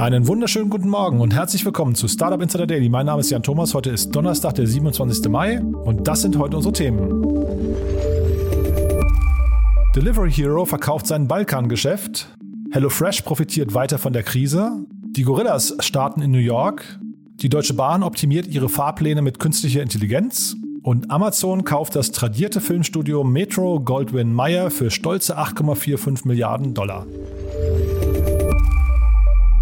Einen wunderschönen guten Morgen und herzlich willkommen zu Startup Insider Daily. Mein Name ist Jan Thomas. Heute ist Donnerstag, der 27. Mai und das sind heute unsere Themen. Delivery Hero verkauft sein Balkangeschäft. HelloFresh profitiert weiter von der Krise. Die Gorillas starten in New York. Die Deutsche Bahn optimiert ihre Fahrpläne mit künstlicher Intelligenz. Und Amazon kauft das tradierte Filmstudio Metro Goldwyn Mayer für stolze 8,45 Milliarden Dollar.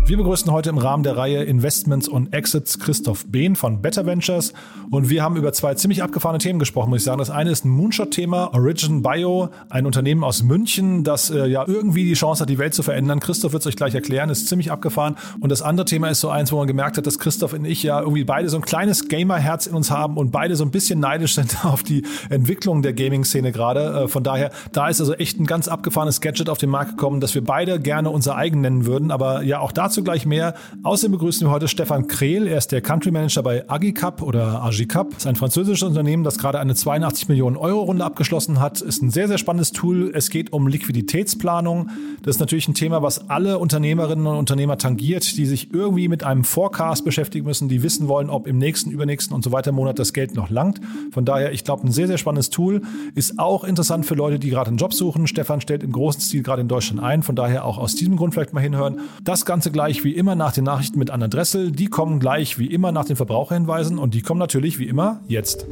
Wir begrüßen heute im Rahmen der Reihe Investments und Exits Christoph Behn von Better Ventures und wir haben über zwei ziemlich abgefahrene Themen gesprochen, muss ich sagen. Das eine ist ein Moonshot-Thema, Origin Bio, ein Unternehmen aus München, das äh, ja irgendwie die Chance hat, die Welt zu verändern. Christoph wird es euch gleich erklären, ist ziemlich abgefahren. Und das andere Thema ist so eins, wo man gemerkt hat, dass Christoph und ich ja irgendwie beide so ein kleines Gamer-Herz in uns haben und beide so ein bisschen neidisch sind auf die Entwicklung der Gaming-Szene gerade. Äh, von daher, da ist also echt ein ganz abgefahrenes Gadget auf den Markt gekommen, das wir beide gerne unser eigen nennen würden. Aber ja, auch dazu gleich mehr. Außerdem begrüßen wir heute Stefan Krehl. Er ist der Country Manager bei Agicap oder Agicap. Das ist ein französisches Unternehmen, das gerade eine 82 Millionen Euro Runde abgeschlossen hat. Ist ein sehr, sehr spannendes Tool. Es geht um Liquiditätsplanung. Das ist natürlich ein Thema, was alle Unternehmerinnen und Unternehmer tangiert, die sich irgendwie mit einem Forecast beschäftigen müssen, die wissen wollen, ob im nächsten, übernächsten und so weiter Monat das Geld noch langt. Von daher, ich glaube, ein sehr, sehr spannendes Tool. Ist auch interessant für Leute, die gerade einen Job suchen. Stefan stellt im großen Stil gerade in Deutschland ein. Von daher auch aus diesem Grund vielleicht mal hinhören. Das Ganze gleich wie immer nach den Nachrichten mit Anna Dressel. Die kommen gleich wie immer nach den Verbraucherhinweisen und die kommen natürlich wie immer jetzt.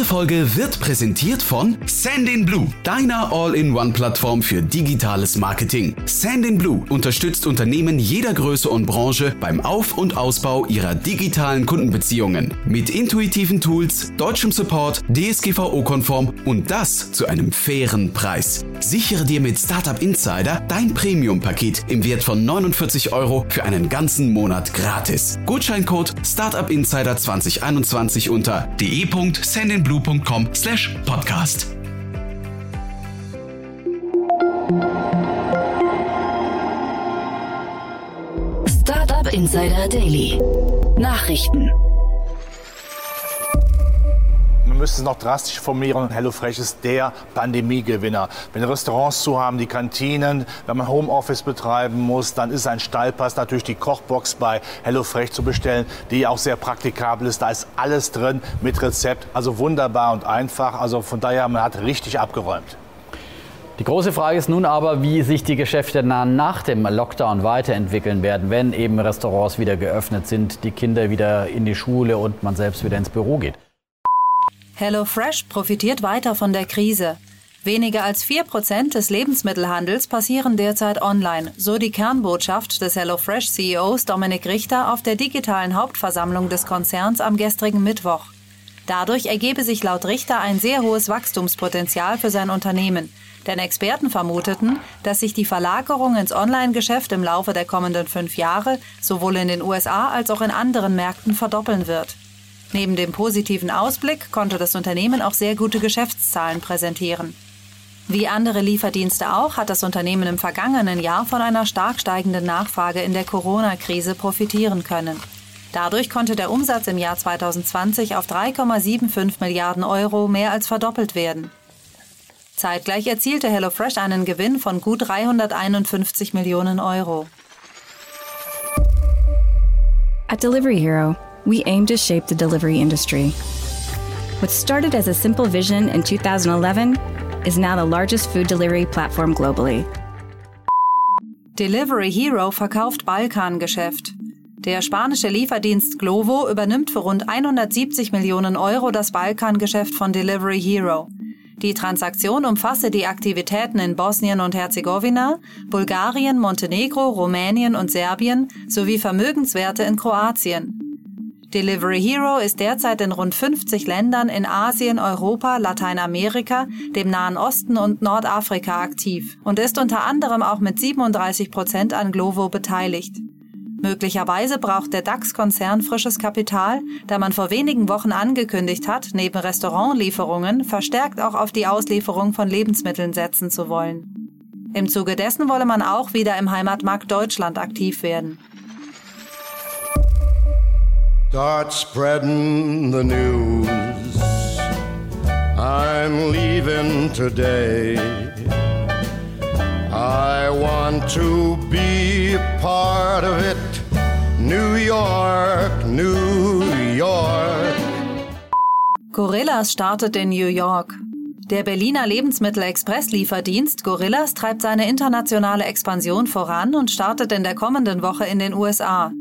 Diese Folge wird präsentiert von Sandinblue, deiner All-in-One-Plattform für digitales Marketing. Sandinblue unterstützt Unternehmen jeder Größe und Branche beim Auf- und Ausbau ihrer digitalen Kundenbeziehungen. Mit intuitiven Tools, deutschem Support, DSGVO-konform und das zu einem fairen Preis. Sichere dir mit Startup Insider dein Premium-Paket im Wert von 49 Euro für einen ganzen Monat gratis. Gutscheincode Startup Insider 2021 unter de.sandinblue blue.com slash podcast. Startup Insider Daily. Nachrichten müsste es noch drastisch formulieren. HelloFresh ist der Pandemiegewinner. Wenn Restaurants zu haben, die Kantinen, wenn man Homeoffice betreiben muss, dann ist ein Stallpass natürlich die Kochbox bei HelloFresh zu bestellen, die auch sehr praktikabel ist. Da ist alles drin mit Rezept. Also wunderbar und einfach. Also von daher, man hat richtig abgeräumt. Die große Frage ist nun aber, wie sich die Geschäfte nach dem Lockdown weiterentwickeln werden, wenn eben Restaurants wieder geöffnet sind, die Kinder wieder in die Schule und man selbst wieder ins Büro geht. HelloFresh profitiert weiter von der Krise. Weniger als 4% des Lebensmittelhandels passieren derzeit online, so die Kernbotschaft des HelloFresh-CEOs Dominik Richter auf der digitalen Hauptversammlung des Konzerns am gestrigen Mittwoch. Dadurch ergebe sich laut Richter ein sehr hohes Wachstumspotenzial für sein Unternehmen, denn Experten vermuteten, dass sich die Verlagerung ins Online-Geschäft im Laufe der kommenden fünf Jahre sowohl in den USA als auch in anderen Märkten verdoppeln wird. Neben dem positiven Ausblick konnte das Unternehmen auch sehr gute Geschäftszahlen präsentieren. Wie andere Lieferdienste auch hat das Unternehmen im vergangenen Jahr von einer stark steigenden Nachfrage in der Corona-Krise profitieren können. Dadurch konnte der Umsatz im Jahr 2020 auf 3,75 Milliarden Euro mehr als verdoppelt werden. Zeitgleich erzielte HelloFresh einen Gewinn von gut 351 Millionen Euro. At Delivery Hero we aim to shape the delivery industry. What started as a simple vision in 2011 is now the largest food delivery platform globally. Delivery Hero verkauft Balkangeschäft. Der spanische Lieferdienst Glovo übernimmt für rund 170 Millionen Euro das Balkangeschäft von Delivery Hero. Die Transaktion umfasse die Aktivitäten in Bosnien und Herzegowina, Bulgarien, Montenegro, Rumänien und Serbien sowie Vermögenswerte in Kroatien. Delivery Hero ist derzeit in rund 50 Ländern in Asien, Europa, Lateinamerika, dem Nahen Osten und Nordafrika aktiv und ist unter anderem auch mit 37 Prozent an Glovo beteiligt. Möglicherweise braucht der DAX-Konzern frisches Kapital, da man vor wenigen Wochen angekündigt hat, neben Restaurantlieferungen verstärkt auch auf die Auslieferung von Lebensmitteln setzen zu wollen. Im Zuge dessen wolle man auch wieder im Heimatmarkt Deutschland aktiv werden. Start spreading the news. I'm leaving today. I want to be a part of it. New York, New York. Gorillas startet in New York. Der Berliner Lebensmittelexpress-Lieferdienst Gorillas treibt seine internationale Expansion voran und startet in der kommenden Woche in den USA.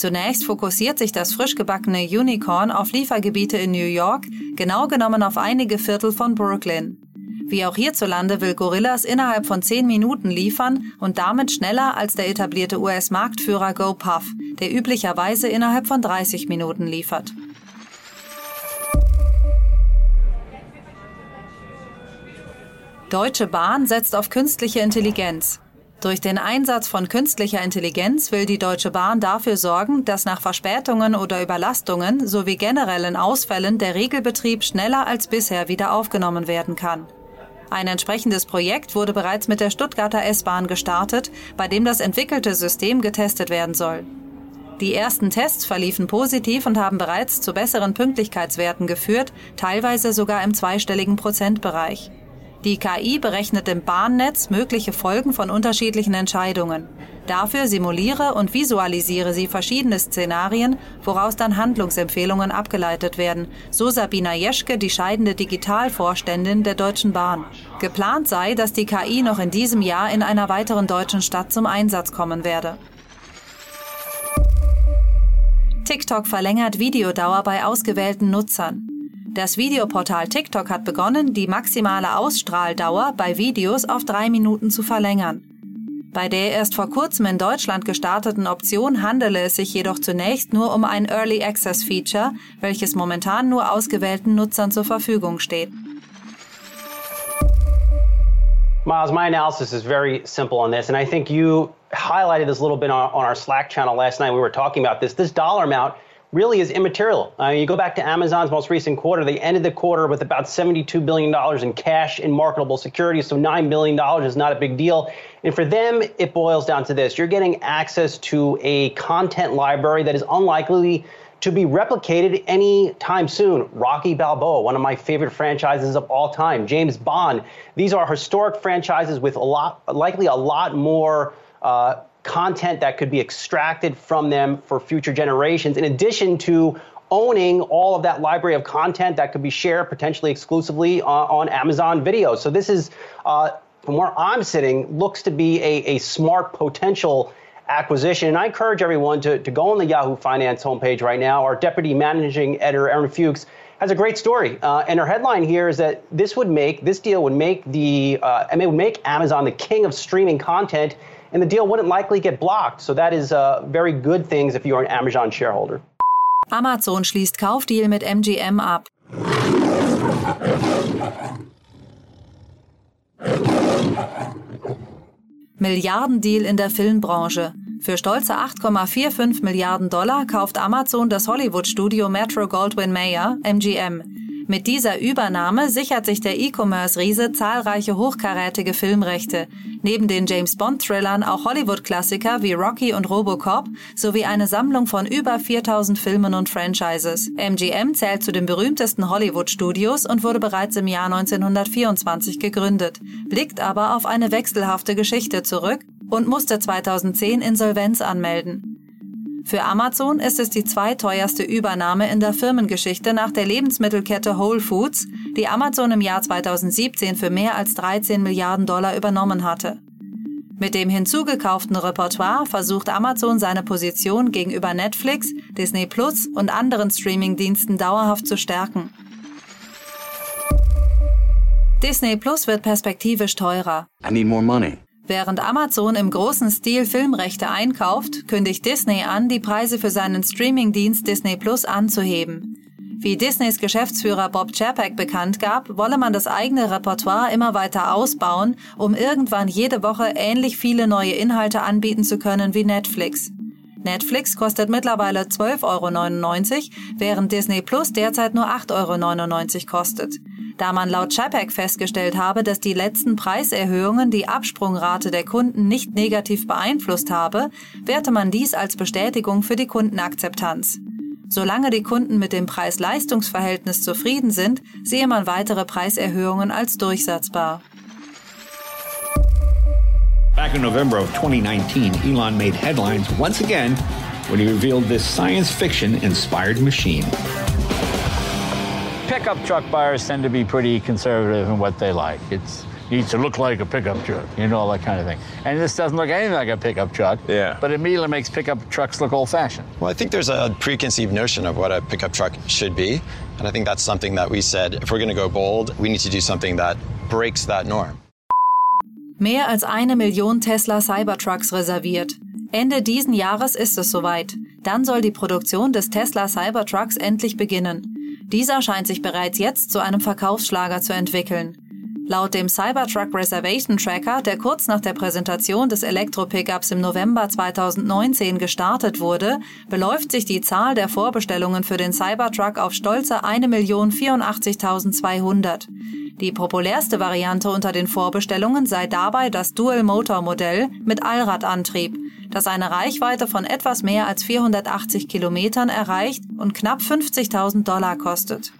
Zunächst fokussiert sich das frisch gebackene Unicorn auf Liefergebiete in New York, genau genommen auf einige Viertel von Brooklyn. Wie auch hierzulande will Gorillas innerhalb von 10 Minuten liefern und damit schneller als der etablierte US-Marktführer GoPuff, der üblicherweise innerhalb von 30 Minuten liefert. Deutsche Bahn setzt auf künstliche Intelligenz. Durch den Einsatz von künstlicher Intelligenz will die Deutsche Bahn dafür sorgen, dass nach Verspätungen oder Überlastungen sowie generellen Ausfällen der Regelbetrieb schneller als bisher wieder aufgenommen werden kann. Ein entsprechendes Projekt wurde bereits mit der Stuttgarter S-Bahn gestartet, bei dem das entwickelte System getestet werden soll. Die ersten Tests verliefen positiv und haben bereits zu besseren Pünktlichkeitswerten geführt, teilweise sogar im zweistelligen Prozentbereich. Die KI berechnet im Bahnnetz mögliche Folgen von unterschiedlichen Entscheidungen. Dafür simuliere und visualisiere sie verschiedene Szenarien, woraus dann Handlungsempfehlungen abgeleitet werden, so Sabina Jeschke, die scheidende Digitalvorständin der Deutschen Bahn. Geplant sei, dass die KI noch in diesem Jahr in einer weiteren deutschen Stadt zum Einsatz kommen werde. TikTok verlängert Videodauer bei ausgewählten Nutzern. Das Videoportal TikTok hat begonnen, die maximale Ausstrahldauer bei Videos auf drei Minuten zu verlängern. Bei der erst vor kurzem in Deutschland gestarteten Option handele es sich jedoch zunächst nur um ein Early Access Feature, welches momentan nur ausgewählten Nutzern zur Verfügung steht. Miles, my analysis is very simple on this, and I think you highlighted this a little bit on, on our Slack channel last night. We were talking about this. This dollar amount really is immaterial. Uh, you go back to Amazon's most recent quarter, they ended the quarter with about $72 billion in cash in marketable securities, so $9 billion is not a big deal. And for them, it boils down to this you're getting access to a content library that is unlikely to be replicated anytime soon. Rocky Balboa, one of my favorite franchises of all time. James Bond. These are historic franchises with a lot, likely a lot more uh, content that could be extracted from them for future generations, in addition to owning all of that library of content that could be shared potentially exclusively on, on Amazon Video. So this is, uh, from where I'm sitting, looks to be a, a smart potential acquisition. And I encourage everyone to, to go on the Yahoo Finance homepage right now. Our deputy managing editor, Aaron Fuchs, has a great story. Uh, and her headline here is that this would make, this deal would make the, uh, it would make Amazon the king of streaming content and the deal wouldn't likely get blocked. So that is uh, very good things if you are an Amazon shareholder. Amazon schließt Kaufdeal mit MGM ab. Milliardendeal in der Filmbranche. Für stolze 8,45 Milliarden Dollar kauft Amazon das Hollywood-Studio Metro Goldwyn Mayer, MGM. Mit dieser Übernahme sichert sich der E-Commerce-Riese zahlreiche hochkarätige Filmrechte. Neben den James Bond-Thrillern auch Hollywood-Klassiker wie Rocky und Robocop sowie eine Sammlung von über 4000 Filmen und Franchises. MGM zählt zu den berühmtesten Hollywood-Studios und wurde bereits im Jahr 1924 gegründet, blickt aber auf eine wechselhafte Geschichte zurück und musste 2010 Insolvenz anmelden. Für Amazon ist es die zweiteuerste Übernahme in der Firmengeschichte nach der Lebensmittelkette Whole Foods, die Amazon im Jahr 2017 für mehr als 13 Milliarden Dollar übernommen hatte. Mit dem hinzugekauften Repertoire versucht Amazon seine Position gegenüber Netflix, Disney Plus und anderen Streamingdiensten dauerhaft zu stärken. Disney Plus wird perspektivisch teurer. I need more money. Während Amazon im großen Stil Filmrechte einkauft, kündigt Disney an, die Preise für seinen Streamingdienst Disney Plus anzuheben. Wie Disneys Geschäftsführer Bob Chapek bekannt gab, wolle man das eigene Repertoire immer weiter ausbauen, um irgendwann jede Woche ähnlich viele neue Inhalte anbieten zu können wie Netflix. Netflix kostet mittlerweile 12,99 Euro, während Disney Plus derzeit nur 8,99 Euro kostet. Da man laut Chapek festgestellt habe, dass die letzten Preiserhöhungen die Absprungrate der Kunden nicht negativ beeinflusst habe, werte man dies als Bestätigung für die Kundenakzeptanz. Solange die Kunden mit dem Preis-Leistungs-Verhältnis zufrieden sind, sehe man weitere Preiserhöhungen als durchsetzbar. Back in November of 2019, Elon made headlines once again when he revealed this science fiction inspired machine. Pickup truck buyers tend to be pretty conservative in what they like. It's needs to look like a pickup truck, you know, all that kind of thing. And this doesn't look anything like a pickup truck. Yeah. But it immediately makes pickup trucks look old-fashioned. Well, I think there's a preconceived notion of what a pickup truck should be, and I think that's something that we said if we're going to go bold, we need to do something that breaks that norm. Mehr als eine Million Tesla Cybertrucks reserviert. Ende diesen Jahres ist es soweit. Dann soll die Produktion des Tesla Cybertrucks endlich beginnen. Dieser scheint sich bereits jetzt zu einem Verkaufsschlager zu entwickeln. Laut dem Cybertruck Reservation Tracker, der kurz nach der Präsentation des Elektro-Pickups im November 2019 gestartet wurde, beläuft sich die Zahl der Vorbestellungen für den Cybertruck auf stolze 1.084.200. Die populärste Variante unter den Vorbestellungen sei dabei das Dual-Motor-Modell mit Allradantrieb, das eine Reichweite von etwas mehr als 480 Kilometern erreicht und knapp 50.000 Dollar kostet.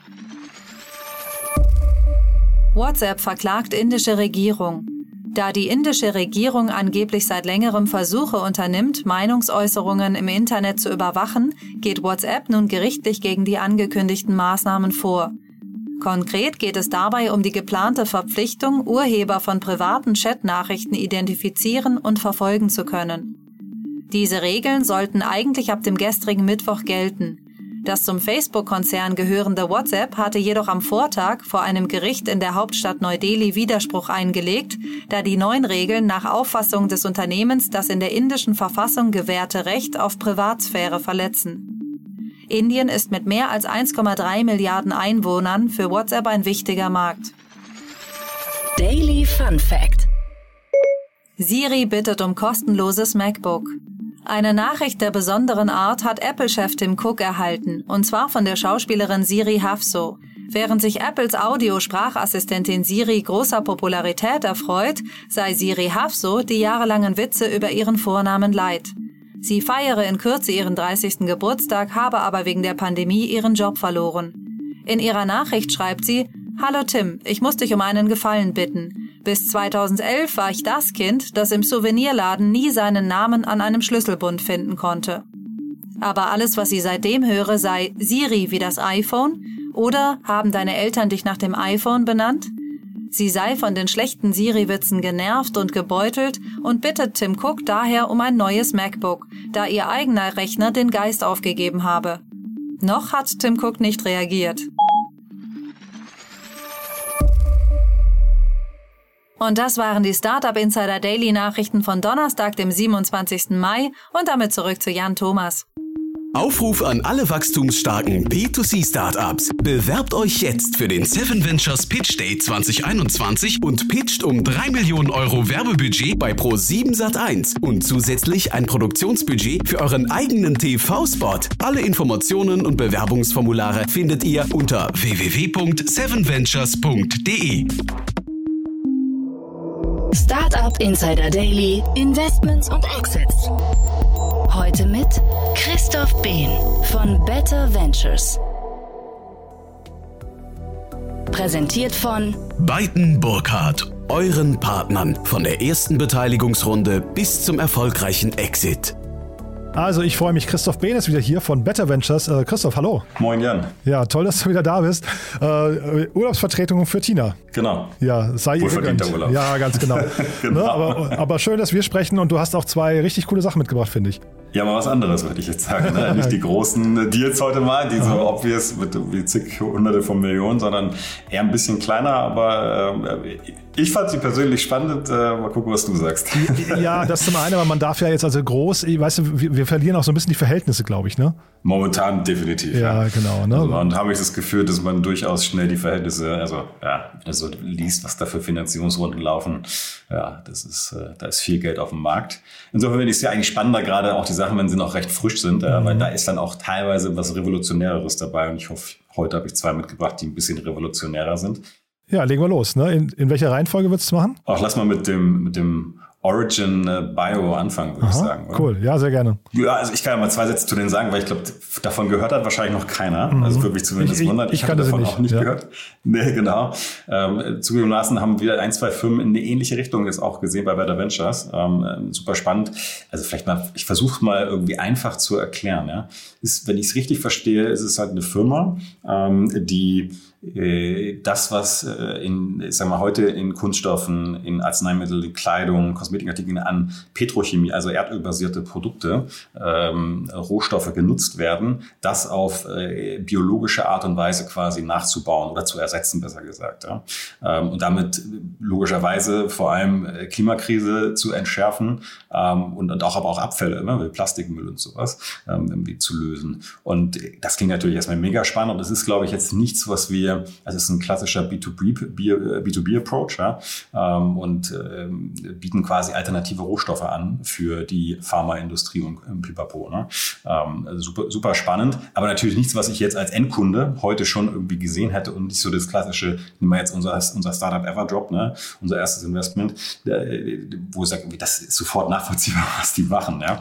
WhatsApp verklagt indische Regierung. Da die indische Regierung angeblich seit längerem Versuche unternimmt, Meinungsäußerungen im Internet zu überwachen, geht WhatsApp nun gerichtlich gegen die angekündigten Maßnahmen vor. Konkret geht es dabei um die geplante Verpflichtung, Urheber von privaten Chatnachrichten identifizieren und verfolgen zu können. Diese Regeln sollten eigentlich ab dem gestrigen Mittwoch gelten. Das zum Facebook-Konzern gehörende WhatsApp hatte jedoch am Vortag vor einem Gericht in der Hauptstadt Neu-Delhi Widerspruch eingelegt, da die neuen Regeln nach Auffassung des Unternehmens das in der indischen Verfassung gewährte Recht auf Privatsphäre verletzen. Indien ist mit mehr als 1,3 Milliarden Einwohnern für WhatsApp ein wichtiger Markt. Daily Fun Fact. Siri bittet um kostenloses MacBook. Eine Nachricht der besonderen Art hat Apple-Chef Tim Cook erhalten, und zwar von der Schauspielerin Siri Hafso. Während sich Apples Audio-Sprachassistentin Siri großer Popularität erfreut, sei Siri Hafso die jahrelangen Witze über ihren Vornamen leid. Sie feiere in Kürze ihren 30. Geburtstag, habe aber wegen der Pandemie ihren Job verloren. In ihrer Nachricht schreibt sie, Hallo Tim, ich muss dich um einen Gefallen bitten. Bis 2011 war ich das Kind, das im Souvenirladen nie seinen Namen an einem Schlüsselbund finden konnte. Aber alles, was sie seitdem höre, sei Siri wie das iPhone oder haben deine Eltern dich nach dem iPhone benannt? Sie sei von den schlechten Siri-Witzen genervt und gebeutelt und bittet Tim Cook daher um ein neues MacBook, da ihr eigener Rechner den Geist aufgegeben habe. Noch hat Tim Cook nicht reagiert. Und das waren die Startup Insider Daily Nachrichten von Donnerstag, dem 27. Mai und damit zurück zu Jan Thomas. Aufruf an alle wachstumsstarken B2C-Startups. Bewerbt euch jetzt für den Seven Ventures Pitch Day 2021 und pitcht um 3 Millionen Euro Werbebudget bei Pro7 Sat1 und zusätzlich ein Produktionsbudget für euren eigenen TV-Spot. Alle Informationen und Bewerbungsformulare findet ihr unter www.sevenventures.de. Startup Insider Daily, Investments und Exits. Heute mit Christoph Behn von Better Ventures. Präsentiert von Beiten Burkhardt, euren Partnern von der ersten Beteiligungsrunde bis zum erfolgreichen Exit. Also ich freue mich, Christoph Behn ist wieder hier von Better Ventures. Äh, Christoph, hallo. Moin Jan. Ja, toll, dass du wieder da bist. Äh, Urlaubsvertretung für Tina. Genau. Ja, sei ihr gegönnt. Urlaub. Ja, ganz genau. genau. Ne, aber, aber schön, dass wir sprechen und du hast auch zwei richtig coole Sachen mitgebracht, finde ich. Ja, mal was anderes, würde ich jetzt sagen. Ne? Nicht die großen Deals heute mal, die so obvious mit wie zig Hunderte von Millionen, sondern eher ein bisschen kleiner. Aber äh, ich fand sie persönlich spannend. Äh, mal gucken, was du sagst. Ja, das zum einen, aber man darf ja jetzt also groß, weißt du, wir, wir verlieren auch so ein bisschen die Verhältnisse, glaube ich, ne? Momentan definitiv. Ja, ja. genau. Ne? Also, und habe ich das Gefühl, dass man durchaus schnell die Verhältnisse, also ja, also liest, was da für Finanzierungsrunden laufen. Ja, das ist, äh, da ist viel Geld auf dem Markt. Insofern finde ich es ja eigentlich spannender, gerade auch die Sachen, wenn sie noch recht frisch sind, mhm. weil da ist dann auch teilweise was Revolutionäreres dabei. Und ich hoffe, heute habe ich zwei mitgebracht, die ein bisschen revolutionärer sind. Ja, legen wir los. Ne? In, in welcher Reihenfolge würdest du machen? Auch lass mal mit dem, mit dem Origin äh, Bio anfangen, würde ich sagen. Oder? Cool, ja, sehr gerne. Ja, also ich kann ja mal zwei Sätze zu denen sagen, weil ich glaube, davon gehört hat wahrscheinlich noch keiner. Mhm. Also wirklich zumindest ich, wundert. Ich, ich kannte davon nicht. auch nicht ja. gehört. Nee, genau. Ähm, zugegebenermaßen haben wir ein, zwei Firmen in eine ähnliche Richtung jetzt auch gesehen bei Better Ventures. Ähm, ähm super spannend. Also vielleicht mal, ich versuche mal irgendwie einfach zu erklären. Ja. Ist, wenn ich es richtig verstehe, ist es halt eine Firma, ähm, die das, was äh, in, sag mal, heute in Kunststoffen, in Arzneimitteln, in Kleidung, Kosmetikartikeln an Petrochemie, also erdölbasierte Produkte, ähm, Rohstoffe genutzt werden, das auf äh, biologische Art und Weise quasi nachzubauen oder zu ersetzen, besser gesagt. Ja. Ähm, und damit logischerweise vor allem äh, Klimakrise zu entschärfen ähm, und, und auch aber auch Abfälle, ne, wie Plastikmüll und sowas, ähm, irgendwie zu lösen. Und das klingt natürlich erstmal mega spannend und das ist, glaube ich, jetzt nichts, was wir wir, also es ist ein klassischer B2B-Approach ja, ähm, und ähm, bieten quasi alternative Rohstoffe an für die Pharmaindustrie und ähm, Pipapo. Ne? Ähm, also super, super spannend, aber natürlich nichts, was ich jetzt als Endkunde heute schon irgendwie gesehen hätte und nicht so das klassische, nehmen wir jetzt unser, unser Startup Everdrop, ne? unser erstes Investment, wo ich sage, das ist sofort nachvollziehbar, was die machen. Ja?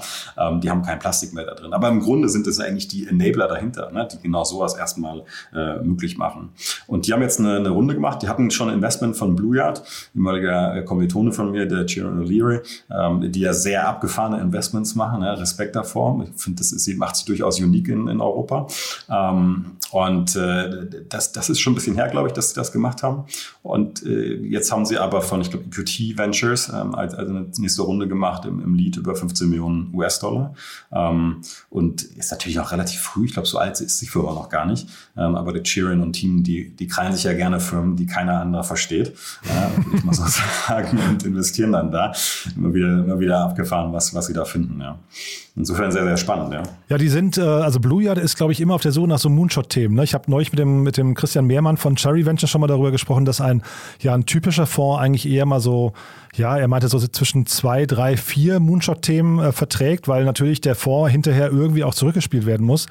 Die haben kein Plastik mehr da drin. Aber im Grunde sind es eigentlich die Enabler dahinter, ne? die genau sowas erstmal äh, möglich machen. Und die haben jetzt eine, eine Runde gemacht. Die hatten schon ein Investment von Blue Yard, ehemaliger äh, Kommilitone von mir, der Chiron O'Leary, ähm, die ja sehr abgefahrene Investments machen. Ja, Respekt davor. Ich finde, das ist, macht sich durchaus unique in, in Europa. Ähm, und äh, das, das ist schon ein bisschen her, glaube ich, dass sie das gemacht haben. Und äh, jetzt haben sie aber von, ich glaube, EQT Ventures ähm, als, als eine nächste Runde gemacht im, im Lead über 15 Millionen US-Dollar. Ähm, und ist natürlich noch relativ früh. Ich glaube, so alt ist die Firma noch gar nicht. Ähm, aber der Chirin und Team, die, die krallen sich ja gerne Firmen, die keiner andere versteht, würde ich mal so sagen, und investieren dann da. Immer wieder, immer wieder abgefahren, was, was sie da finden. Ja. Insofern sehr, sehr spannend, ja. Ja, die sind, äh, also Blue Yard ist, glaube ich, immer auf der Suche nach so Moonshot-Themen. Ne? Ich habe neulich mit dem, mit dem Christian Mehrmann von Cherry Venture schon mal darüber gesprochen, dass ein, ja, ein typischer Fonds eigentlich eher mal so ja, er meinte so zwischen zwei, drei, vier Moonshot-Themen äh, verträgt, weil natürlich der Fonds hinterher irgendwie auch zurückgespielt werden muss.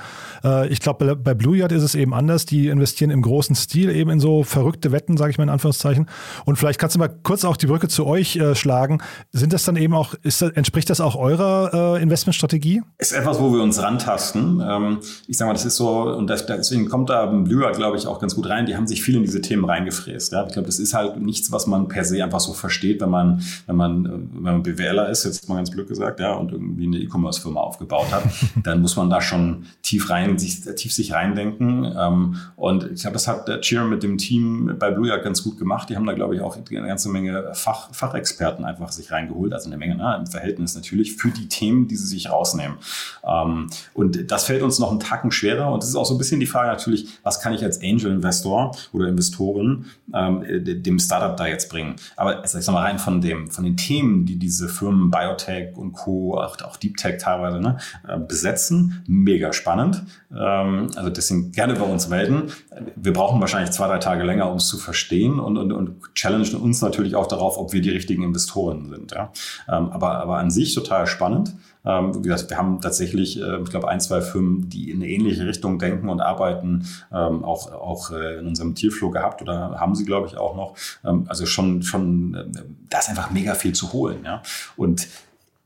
Äh, ich glaube, bei Blue Yard ist es eben anders. Die investieren im großen Stil eben in so verrückte Wetten, sage ich mal in Anführungszeichen. Und vielleicht kannst du mal kurz auch die Brücke zu euch äh, schlagen. Sind das dann eben auch, ist das, entspricht das auch eurer äh, Investmentstrategie? Ist etwas, wo wir uns rantasten. Ähm, ich sage mal, das ist so, und das, deswegen kommt da Blue Yard, glaube ich, auch ganz gut rein. Die haben sich viel in diese Themen reingefräst. Ja? Ich glaube, das ist halt nichts, was man per se einfach so versteht, wenn man man, wenn man, wenn man BWLer ist, jetzt mal ganz blöd gesagt, ja, und irgendwie eine E-Commerce-Firma aufgebaut hat, dann muss man da schon tief rein, sich, tief sich reindenken. Ähm, und ich glaube, das hat der Cheer mit dem Team bei Blue Yard ganz gut gemacht. Die haben da, glaube ich, auch eine ganze Menge Fach, Fachexperten einfach sich reingeholt, also eine Menge, ne, im Verhältnis natürlich für die Themen, die sie sich rausnehmen. Ähm, und das fällt uns noch einen Tacken schwerer. Und das ist auch so ein bisschen die Frage natürlich, was kann ich als Angel-Investor oder Investoren ähm, dem Startup da jetzt bringen? Aber also ich sag mal rein von dem, von den Themen, die diese Firmen Biotech und Co., auch, auch Deep Tech teilweise ne, äh, besetzen, mega spannend. Ähm, also deswegen gerne bei uns melden. Wir brauchen wahrscheinlich zwei, drei Tage länger, um es zu verstehen und, und, und challengen uns natürlich auch darauf, ob wir die richtigen Investoren sind. Ja. Ähm, aber, aber an sich total spannend. Ähm, wir haben tatsächlich, äh, ich glaube, ein, zwei Firmen, die in eine ähnliche Richtung denken und arbeiten, ähm, auch, auch äh, in unserem Tierflow gehabt oder haben sie, glaube ich, auch noch. Ähm, also schon, schon, äh, da ist einfach mega viel zu holen. Ja? Und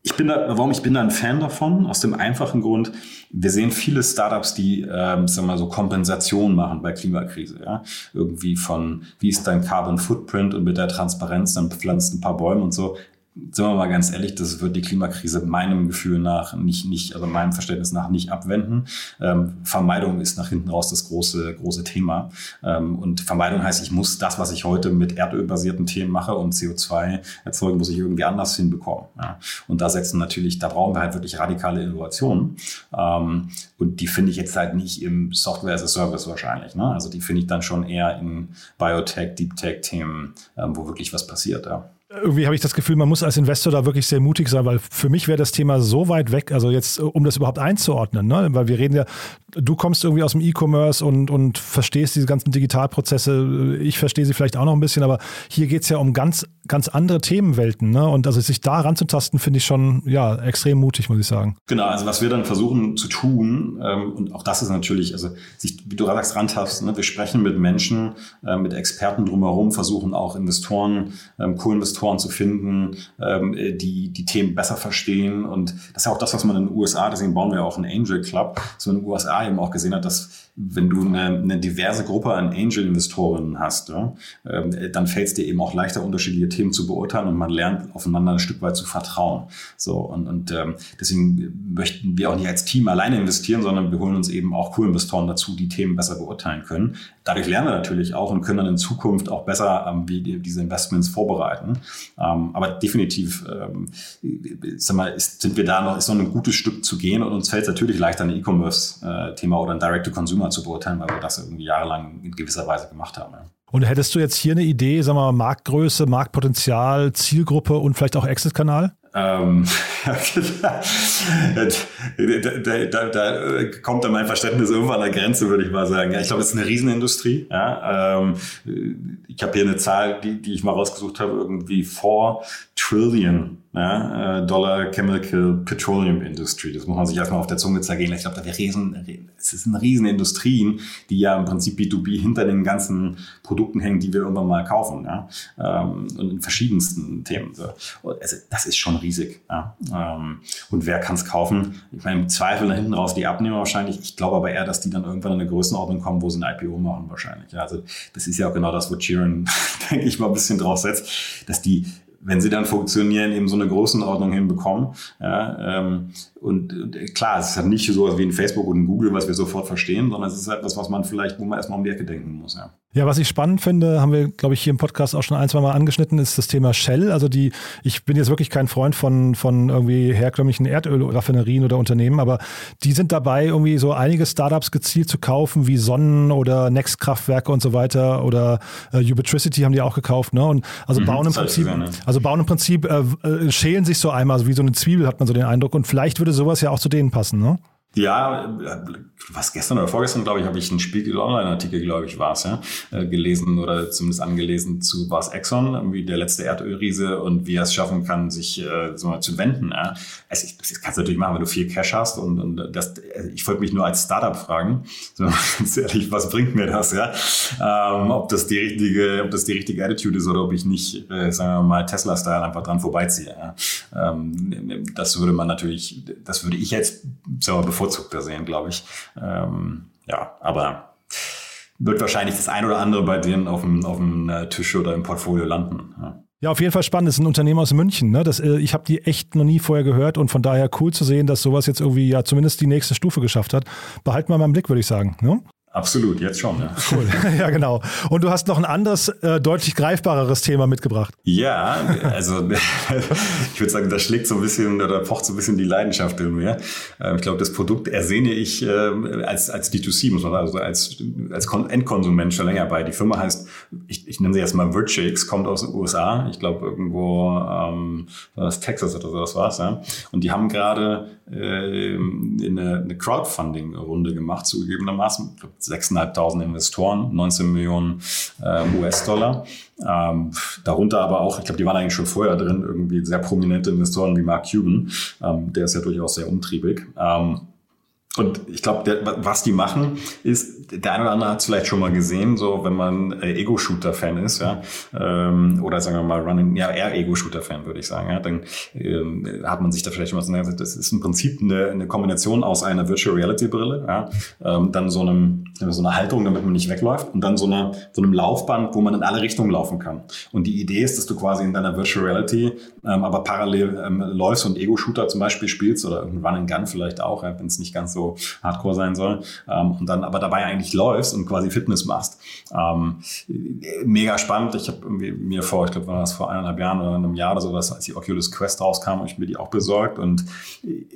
ich bin da, warum ich bin da ein Fan davon? Aus dem einfachen Grund, wir sehen viele Startups, die, ähm, sagen wir mal so Kompensation machen bei Klimakrise. Ja? Irgendwie von, wie ist dein Carbon Footprint und mit der Transparenz, dann pflanzt ein paar Bäume und so sind wir mal ganz ehrlich, das wird die Klimakrise meinem Gefühl nach nicht, nicht, also meinem Verständnis nach nicht abwenden. Ähm, Vermeidung ist nach hinten raus das große, große Thema. Ähm, und Vermeidung heißt, ich muss das, was ich heute mit erdölbasierten Themen mache und CO2 erzeugen, muss ich irgendwie anders hinbekommen. Ja. Und da setzen natürlich, da brauchen wir halt wirklich radikale Innovationen. Ähm, und die finde ich jetzt halt nicht im Software as a Service wahrscheinlich. Ne? Also die finde ich dann schon eher in Biotech, Deep Tech Themen, ähm, wo wirklich was passiert. Ja irgendwie habe ich das Gefühl, man muss als Investor da wirklich sehr mutig sein, weil für mich wäre das Thema so weit weg, also jetzt, um das überhaupt einzuordnen, ne? weil wir reden ja, du kommst irgendwie aus dem E-Commerce und, und verstehst diese ganzen Digitalprozesse, ich verstehe sie vielleicht auch noch ein bisschen, aber hier geht es ja um ganz, ganz andere Themenwelten. Ne? Und also sich da ranzutasten, finde ich schon ja, extrem mutig, muss ich sagen. Genau, also was wir dann versuchen zu tun, ähm, und auch das ist natürlich, also sich, wie du gerade sagst, rantasten, ne? wir sprechen mit Menschen, äh, mit Experten drumherum, versuchen auch Investoren, ähm, Co-Investoren, Investoren zu finden, ähm, die die Themen besser verstehen. Und das ist ja auch das, was man in den USA, deswegen bauen wir auch einen Angel Club, so in den USA eben auch gesehen hat, dass wenn du eine, eine diverse Gruppe an Angel-Investoren hast, ja, äh, dann fällt es dir eben auch leichter, unterschiedliche Themen zu beurteilen und man lernt aufeinander ein Stück weit zu vertrauen. So und, und ähm, deswegen möchten wir auch nicht als Team alleine investieren, sondern wir holen uns eben auch Co-Investoren dazu, die Themen besser beurteilen können. Dadurch lernen wir natürlich auch und können dann in Zukunft auch besser ähm, wie die, diese Investments vorbereiten. Ähm, aber definitiv, ähm, sag mal, ist, sind wir da noch, ist noch ein gutes Stück zu gehen und uns fällt es natürlich leichter, ein E-Commerce-Thema oder ein Direct-to-Consumer Consumer zu beurteilen, weil wir das irgendwie jahrelang in gewisser Weise gemacht haben. Ja. Und hättest du jetzt hier eine Idee, sagen wir mal, Marktgröße, Marktpotenzial, Zielgruppe und vielleicht auch Exit-Kanal? Ähm, da, da, da, kommt dann mein Verständnis irgendwann an der Grenze, würde ich mal sagen. Ich glaube, es ist eine Riesenindustrie. Ja, ähm, ich habe hier eine Zahl, die, die ich mal rausgesucht habe, irgendwie 4 Trillion ja, äh, Dollar Chemical Petroleum Industry. Das muss man sich erstmal auf der Zunge zergehen. Ich glaube, da wäre riesen, es ist eine riesen Industrien, die ja im Prinzip B2B hinter den ganzen Produkten hängen, die wir irgendwann mal kaufen. Ja? Ähm, und in verschiedensten Themen. Also, das ist schon riesig. Ja? Ähm, und wer kann es kaufen? Ich meine, im Zweifel da hinten raus die Abnehmer wahrscheinlich. Ich glaube aber eher, dass die dann irgendwann in eine Größenordnung kommen, wo sie ein IPO machen wahrscheinlich. Ja? Also das ist ja auch genau das, wo Chiron, denke ich mal, ein bisschen drauf setzt, dass die wenn sie dann funktionieren, eben so eine Größenordnung hinbekommen. Ja, ähm, und, und klar, es ist halt nicht so wie ein Facebook und ein Google, was wir sofort verstehen, sondern es ist etwas, was man vielleicht, wo man erstmal um die Ecke denken muss. Ja. Ja, was ich spannend finde, haben wir, glaube ich, hier im Podcast auch schon ein, zwei Mal angeschnitten, ist das Thema Shell. Also die, ich bin jetzt wirklich kein Freund von, von irgendwie herkömmlichen Erdölraffinerien oder Unternehmen, aber die sind dabei, irgendwie so einige Startups gezielt zu kaufen, wie Sonnen oder Next-Kraftwerke und so weiter oder äh, Ubitricity haben die auch gekauft, ne? Und also mhm, bauen im Prinzip, ne? also bauen im Prinzip, äh, äh, schälen sich so einmal, also wie so eine Zwiebel, hat man so den Eindruck. Und vielleicht würde sowas ja auch zu denen passen, ne? Ja, was gestern oder vorgestern, glaube ich, habe ich einen Spiegel Online-Artikel, glaube ich, war es, ja, äh, gelesen oder zumindest angelesen zu was Exxon, wie der letzte Erdölriese und wie er es schaffen kann, sich äh, so mal zu wenden. Ja. Also ich, das kannst du natürlich machen, wenn du viel Cash hast und, und das, also ich wollte mich nur als Startup fragen, so, ganz ehrlich, was bringt mir das, ja? Ähm, ob das die richtige, ob das die richtige Attitude ist oder ob ich nicht, äh, sagen wir mal, Tesla-Style einfach dran vorbeiziehe. Ja. Ähm, das würde man natürlich, das würde ich jetzt, sagen wir, bevor bevorzugter sehen, glaube ich. Ähm, ja, aber wird wahrscheinlich das ein oder andere bei denen auf dem, auf dem äh, Tisch oder im Portfolio landen. Ja. Ja, auf jeden Fall spannend. Das ist ein Unternehmen aus München. Ne? Das, äh, ich habe die echt noch nie vorher gehört und von daher cool zu sehen, dass sowas jetzt irgendwie ja zumindest die nächste Stufe geschafft hat. Behalten wir mal im Blick, würde ich sagen. Ne? Absolut, jetzt schon. Ja. Cool. ja, genau. Und du hast noch ein anderes, äh, deutlich greifbareres Thema mitgebracht. Ja, also ich würde sagen, da schlägt so ein bisschen oder pocht so ein bisschen die Leidenschaft in mir. Ähm, ich glaube, das Produkt ersehne ich äh, als, als D2C, muss man sagen, also als, als Endkonsument schon länger bei. Die Firma heißt, ich, ich nenne sie jetzt mal Virtuix, kommt aus den USA. Ich glaube, irgendwo ähm, das Texas oder so, das war's. Ja. Und die haben gerade äh, eine, eine Crowdfunding-Runde gemacht, zugegebenermaßen. Ich glaube, 6.500 Investoren, 19 Millionen äh, US-Dollar. Ähm, darunter aber auch, ich glaube, die waren eigentlich schon vorher drin, irgendwie sehr prominente Investoren wie Mark Cuban. Ähm, der ist ja durchaus sehr umtriebig. Ähm, und ich glaube, was die machen, ist, der eine oder andere hat es vielleicht schon mal gesehen, so wenn man äh, Ego-Shooter-Fan ist, ja, ähm, oder sagen wir mal Running, ja, eher Ego-Shooter-Fan, würde ich sagen, ja, dann ähm, hat man sich da vielleicht schon mal gesagt, das ist im Prinzip eine, eine Kombination aus einer Virtual Reality-Brille, ja, ähm, dann so einem, so einer Haltung, damit man nicht wegläuft, und dann so einer, so einem Laufband, wo man in alle Richtungen laufen kann. Und die Idee ist, dass du quasi in deiner Virtual Reality ähm, aber parallel ähm, läufst und Ego-Shooter zum Beispiel spielst oder Run and Gun vielleicht auch, ja, wenn es nicht ganz so hardcore sein soll. Ähm, und dann aber dabei eigentlich läufst und quasi Fitness machst. Ähm, mega spannend. Ich habe mir vor, ich glaube, war das vor eineinhalb Jahren oder einem Jahr oder sowas, als die Oculus Quest rauskam, habe ich mir die auch besorgt. Und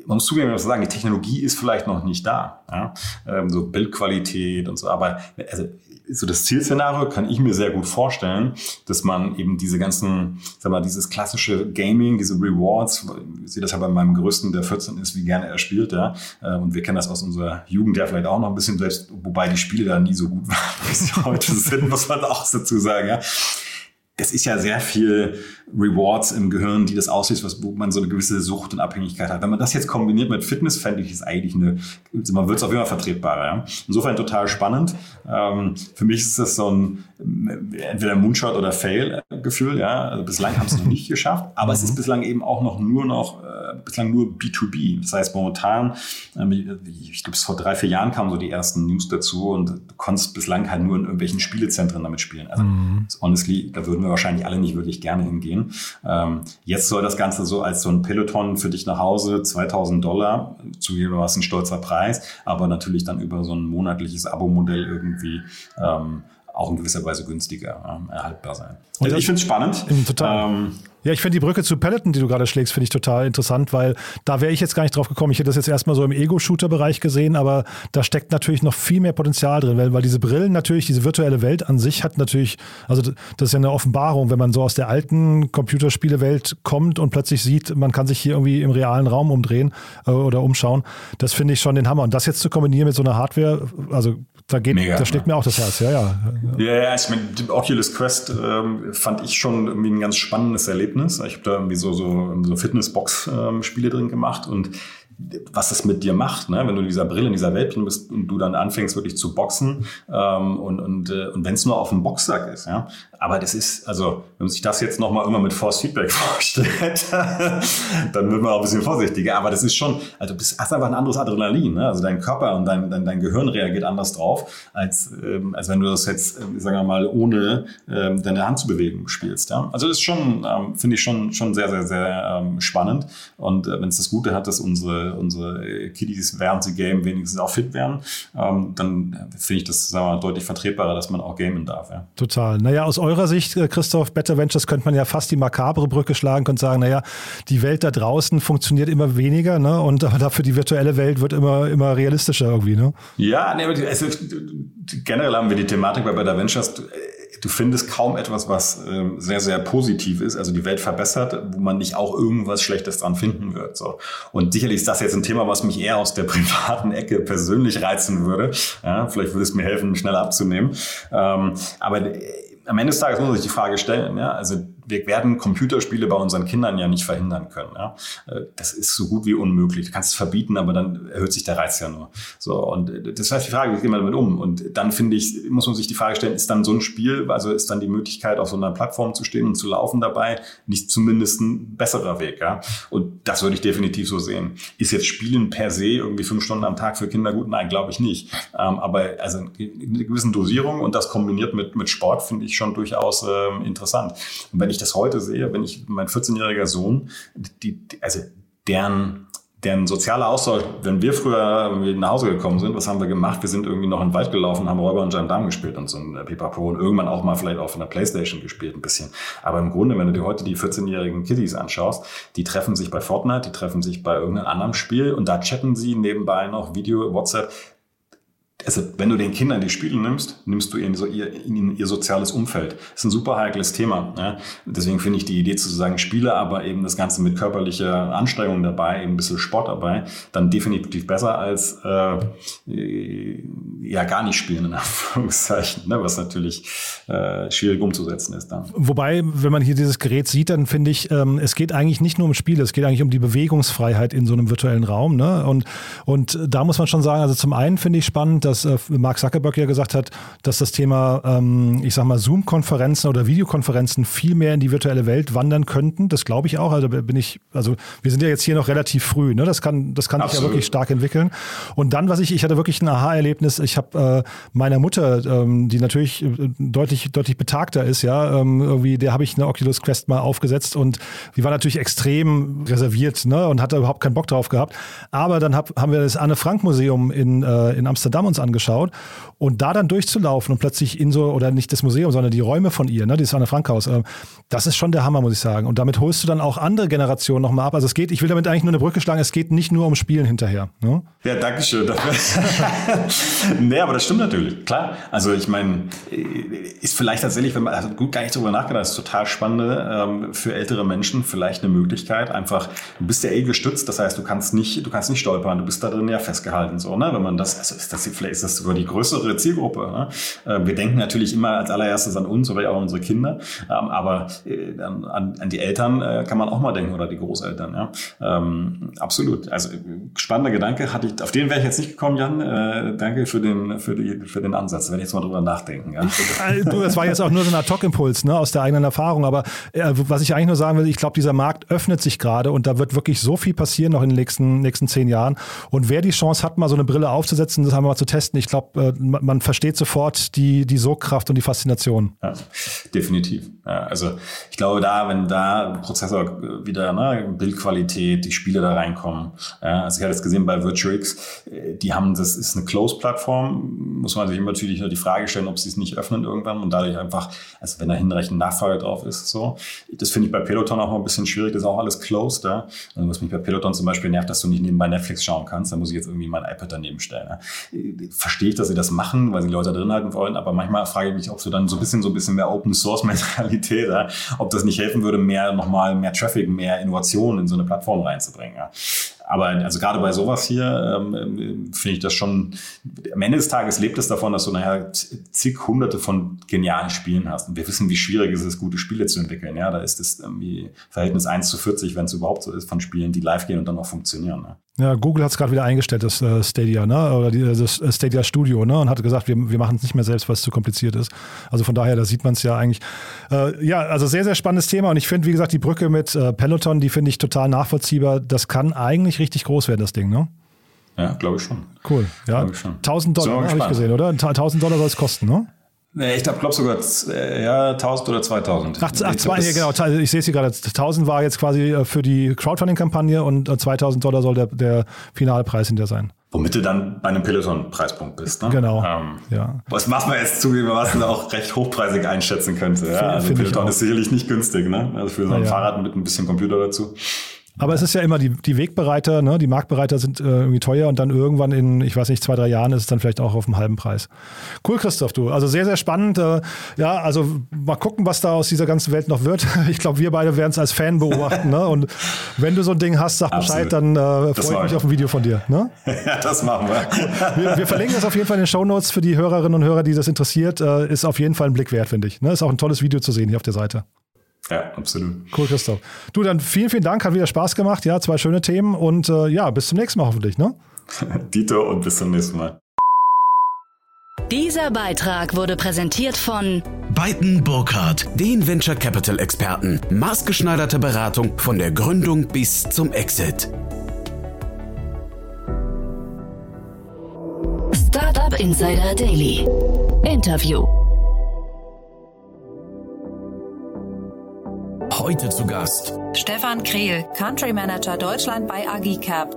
man muss zugeben, was sagen, die Technologie ist vielleicht noch nicht da. Ja? Ähm, so Bildqualität und so. Aber also so das Zielszenario kann ich mir sehr gut vorstellen, dass man eben diese ganzen, sag mal, dieses klassische Gaming, diese Rewards, ich sehe das ja bei meinem Größten, der 14 ist, wie gerne er spielt, ja. Äh, und wir kennen das aus unserer Jugend ja vielleicht auch noch ein bisschen selbst, wobei die Spiele da nie so gut waren, wie sie heute sind, muss man auch dazu sagen, ja das ist ja sehr viel Rewards im Gehirn, die das auslöst, was, wo man so eine gewisse Sucht und Abhängigkeit hat. Wenn man das jetzt kombiniert mit Fitness, fände ich es eigentlich eine, man wird es auf jeden Fall vertretbarer. Ja? Insofern total spannend. Ähm, für mich ist das so ein entweder Moonshot oder Fail Gefühl, ja. Also bislang haben es noch nicht geschafft, aber es ist mhm. bislang eben auch noch nur noch, äh, bislang nur B2B. Das heißt, momentan, ähm, ich glaube, vor drei, vier Jahren kamen so die ersten News dazu und du konntest bislang halt nur in irgendwelchen Spielezentren damit spielen. Also, mhm. honestly, da würden wir wahrscheinlich alle nicht wirklich gerne hingehen. Ähm, jetzt soll das Ganze so als so ein Peloton für dich nach Hause, 2000 Dollar, zugegebenermaßen ein stolzer Preis, aber natürlich dann über so ein monatliches Abo-Modell irgendwie ähm, auch in gewisser Weise günstiger äh, erhaltbar sein. Und also ich finde es spannend. Total. Ähm, ja, ich finde die Brücke zu Peloton, die du gerade schlägst, finde ich total interessant, weil da wäre ich jetzt gar nicht drauf gekommen. Ich hätte das jetzt erstmal so im Ego-Shooter-Bereich gesehen, aber da steckt natürlich noch viel mehr Potenzial drin, weil, weil diese Brillen natürlich, diese virtuelle Welt an sich hat natürlich, also das ist ja eine Offenbarung, wenn man so aus der alten Computerspielewelt kommt und plötzlich sieht, man kann sich hier irgendwie im realen Raum umdrehen äh, oder umschauen. Das finde ich schon den Hammer. Und das jetzt zu kombinieren mit so einer Hardware, also da geht, Mega, da schlägt ne? mir auch das Herz, ja, ja. Ja, ja, ich meine, Oculus Quest ähm, fand ich schon irgendwie ein ganz spannendes Erlebnis. Ich habe da irgendwie so, so, so Fitnessbox-Spiele ähm, drin gemacht und was das mit dir macht, ne? wenn du in dieser Brille, in dieser Welt bist und du dann anfängst wirklich zu boxen ähm, und, und, äh, und wenn es nur auf dem Boxsack ist. Ja? Aber das ist, also wenn man sich das jetzt nochmal immer mit Force Feedback vorstellt, dann wird man auch ein bisschen vorsichtiger. Aber das ist schon, also du hast einfach ein anderes Adrenalin. Ne? Also dein Körper und dein, dein, dein Gehirn reagiert anders drauf, als, ähm, als wenn du das jetzt, äh, sagen wir mal, ohne ähm, deine Hand zu bewegen spielst. Ja? Also das ist schon, ähm, finde ich schon, schon sehr, sehr, sehr ähm, spannend. Und äh, wenn es das Gute hat, dass unsere unsere, Kiddies, während sie gamen, wenigstens auch fit werden, ähm, dann finde ich das sagen wir, deutlich vertretbarer, dass man auch gamen darf. Ja. Total. Naja, aus eurer Sicht, äh, Christoph, Better Ventures könnte man ja fast die makabre Brücke schlagen und sagen, naja, die Welt da draußen funktioniert immer weniger, ne? Und dafür die virtuelle Welt wird immer, immer realistischer irgendwie, ne? Ja, nee, aber die, also, generell haben wir die Thematik bei Better Ventures du findest kaum etwas, was ähm, sehr, sehr positiv ist, also die Welt verbessert, wo man nicht auch irgendwas Schlechtes dran finden wird. So. Und sicherlich ist das jetzt ein Thema, was mich eher aus der privaten Ecke persönlich reizen würde. Ja, vielleicht würde es mir helfen, schneller abzunehmen. Ähm, aber äh, am Ende des Tages muss man sich die Frage stellen, ja, also wir werden Computerspiele bei unseren Kindern ja nicht verhindern können. Ja? Äh, das ist so gut wie unmöglich. Du kannst es verbieten, aber dann erhöht sich der Reiz ja nur. So, und äh, das heißt die Frage, wie gehen wir damit um? Und dann finde ich, muss man sich die Frage stellen, ist dann so ein Spiel, also ist dann die Möglichkeit, auf so einer Plattform zu stehen und zu laufen dabei, nicht zumindest ein besserer Weg. Ja? Und das würde ich definitiv so sehen. Ist jetzt Spielen per se irgendwie fünf Stunden am Tag für Kinder gut? Nein, glaube ich nicht. Ähm, aber also in einer gewissen Dosierung und das kombiniert mit, mit Sport finde ich schon durchaus ähm, interessant. Und wenn ich ich das heute sehe, wenn ich mein 14-jähriger Sohn, die, also deren deren sozialer Austausch, wenn wir früher nach Hause gekommen sind, was haben wir gemacht? Wir sind irgendwie noch in den Wald gelaufen, haben Räuber und Gendarm gespielt und so ein Pipapo und irgendwann auch mal vielleicht auch von der Playstation gespielt ein bisschen. Aber im Grunde, wenn du dir heute die 14-jährigen Kiddies anschaust, die treffen sich bei Fortnite, die treffen sich bei irgendeinem anderen Spiel und da chatten sie nebenbei noch Video, WhatsApp also wenn du den Kindern die Spiele nimmst, nimmst du ihnen so ihr, ihnen ihr soziales Umfeld. Das ist ein super heikles Thema. Ja? Deswegen finde ich die Idee zu sagen Spiele, aber eben das Ganze mit körperlicher Anstrengung dabei, eben ein bisschen Sport dabei, dann definitiv besser als äh, ja gar nicht spielen in Anführungszeichen, ne? was natürlich äh, schwierig umzusetzen ist dann. Wobei, wenn man hier dieses Gerät sieht, dann finde ich, ähm, es geht eigentlich nicht nur um Spiele, es geht eigentlich um die Bewegungsfreiheit in so einem virtuellen Raum. Ne? Und, und da muss man schon sagen, also zum einen finde ich spannend, dass dass äh, Mark Zuckerberg ja gesagt hat, dass das Thema, ähm, ich sag mal, Zoom-Konferenzen oder Videokonferenzen viel mehr in die virtuelle Welt wandern könnten. Das glaube ich auch. Also bin ich, also wir sind ja jetzt hier noch relativ früh. Ne? Das kann, das kann sich ja wirklich stark entwickeln. Und dann, was ich, ich hatte wirklich ein Aha-Erlebnis. Ich habe äh, meiner Mutter, ähm, die natürlich äh, deutlich, deutlich betagter ist, ja, ähm, irgendwie, der habe ich eine Oculus Quest mal aufgesetzt und die war natürlich extrem reserviert ne? und hatte überhaupt keinen Bock drauf gehabt. Aber dann hab, haben wir das Anne Frank Museum in, äh, in Amsterdam uns angeschaut und da dann durchzulaufen und plötzlich in so, oder nicht das Museum, sondern die Räume von ihr, ne, dieses Anne Frank äh, das ist schon der Hammer, muss ich sagen. Und damit holst du dann auch andere Generationen nochmal ab. Also es geht, ich will damit eigentlich nur eine Brücke schlagen, es geht nicht nur um Spielen hinterher. Ne? Ja, danke schön nee, aber das stimmt natürlich, klar. Also ich meine, ist vielleicht tatsächlich, wenn man also gut gar nicht darüber nachgedacht, ist total spannend ähm, für ältere Menschen vielleicht eine Möglichkeit. Einfach, du bist ja eh gestützt, das heißt, du kannst nicht, du kannst nicht stolpern, du bist da drin ja festgehalten, so, ne? Wenn man das, also ist das vielleicht ist das sogar die größere Zielgruppe. Ne? Äh, wir denken natürlich immer als allererstes an uns oder auch an unsere Kinder, ähm, aber äh, an, an, die Eltern äh, kann man auch mal denken oder die Großeltern. Ja? Ähm, absolut. Also spannender Gedanke hatte ich, auf den wäre ich jetzt nicht gekommen, Jan. Äh, danke für den, für, die, für den Ansatz. Werde ich jetzt mal drüber nachdenken. Ja? du, das war jetzt auch nur so ein Ad-Hoc-Impuls ne, aus der eigenen Erfahrung, aber äh, was ich eigentlich nur sagen will, ich glaube, dieser Markt öffnet sich gerade und da wird wirklich so viel passieren noch in den nächsten, nächsten zehn Jahren. Und wer die Chance hat, mal so eine Brille aufzusetzen, das haben wir mal zu testen, ich glaube, äh, man versteht sofort die, die Sogkraft und die Faszination. Ja, definitiv. Ja, also ich glaube, da, wenn da Prozessor wieder, ne, Bildqualität, die Spiele da reinkommen. Ja, also ich hatte es gesehen bei VirtuX, äh, die haben, das ist eine Closed-Plattform, muss man sich immer natürlich nur die Frage stellen, ob sie es nicht öffnen irgendwann und dadurch einfach, also wenn da hinreichend Nachfrage drauf ist, so. Das finde ich bei Peloton auch mal ein bisschen schwierig, das ist auch alles closed da. Also was mich bei Peloton zum Beispiel nervt, dass du nicht nebenbei Netflix schauen kannst, da muss ich jetzt irgendwie mein iPad daneben stellen. Ne? Verstehe ich, dass sie das machen, weil sie Leute drin halten wollen, aber manchmal frage ich mich, ob so dann so ein bisschen, so ein bisschen mehr Open Source Mentalität, ob das nicht helfen würde, mehr nochmal mehr Traffic, mehr Innovation in so eine Plattform reinzubringen. Aber also gerade bei sowas hier ähm, ähm, finde ich das schon, am Ende des Tages lebt es davon, dass du nachher zig hunderte von genialen Spielen hast. Und wir wissen, wie schwierig es ist, gute Spiele zu entwickeln. Ja, da ist das irgendwie Verhältnis 1 zu 40, wenn es überhaupt so ist, von Spielen, die live gehen und dann auch funktionieren. Ne? Ja, Google hat es gerade wieder eingestellt, das äh, Stadia, ne? Oder die, das Stadia Studio, ne? Und hat gesagt, wir, wir machen es nicht mehr selbst, weil es zu kompliziert ist. Also von daher, da sieht man es ja eigentlich. Äh, ja, also sehr, sehr spannendes Thema. Und ich finde, wie gesagt, die Brücke mit äh, Peloton, die finde ich total nachvollziehbar. Das kann eigentlich richtig groß werden, das Ding, ne? Ja, glaube ich schon. Cool. Ja, 1000 Dollar habe ich gesehen, oder? 1000 Dollar soll es kosten, ne? Nee, ich glaube glaub sogar äh, ja, 1000 oder 2000. Ach, ach zwei, ja, genau. Ich sehe es hier gerade. 1000 war jetzt quasi äh, für die Crowdfunding-Kampagne und 2000 äh, Dollar soll der, der Finalpreis hinter sein. Womit du dann bei einem Peloton-Preispunkt bist. Ne? Genau. Ähm, ja. Was macht man jetzt zugeben, was man auch recht hochpreisig einschätzen könnte. Ja? Also Peloton ist sicherlich nicht günstig. Ne? Also für so ein ja, Fahrrad mit ein bisschen Computer dazu. Aber es ist ja immer die, die Wegbereiter, ne? die Marktbereiter sind äh, irgendwie teuer und dann irgendwann in, ich weiß nicht, zwei, drei Jahren ist es dann vielleicht auch auf dem halben Preis. Cool, Christoph, du. Also sehr, sehr spannend. Äh, ja, also mal gucken, was da aus dieser ganzen Welt noch wird. Ich glaube, wir beide werden es als Fan beobachten. ne? Und wenn du so ein Ding hast, sag Bescheid, dann äh, freue ich mich auf ein Video von dir. Ne? ja, das machen wir. wir. Wir verlinken das auf jeden Fall in den Show Notes für die Hörerinnen und Hörer, die das interessiert. Äh, ist auf jeden Fall ein Blick wert, finde ich. Ne? Ist auch ein tolles Video zu sehen hier auf der Seite. Ja, absolut. Cool, Christoph. Du, dann vielen, vielen Dank, hat wieder Spaß gemacht. Ja, zwei schöne Themen und äh, ja, bis zum nächsten Mal hoffentlich, ne? Dito und bis zum nächsten Mal. Dieser Beitrag wurde präsentiert von Beiten Burkhardt, den Venture Capital Experten. Maßgeschneiderte Beratung von der Gründung bis zum Exit. Startup Insider Daily. Interview. Heute zu Gast Stefan Krehl, Country Manager Deutschland bei Agicap.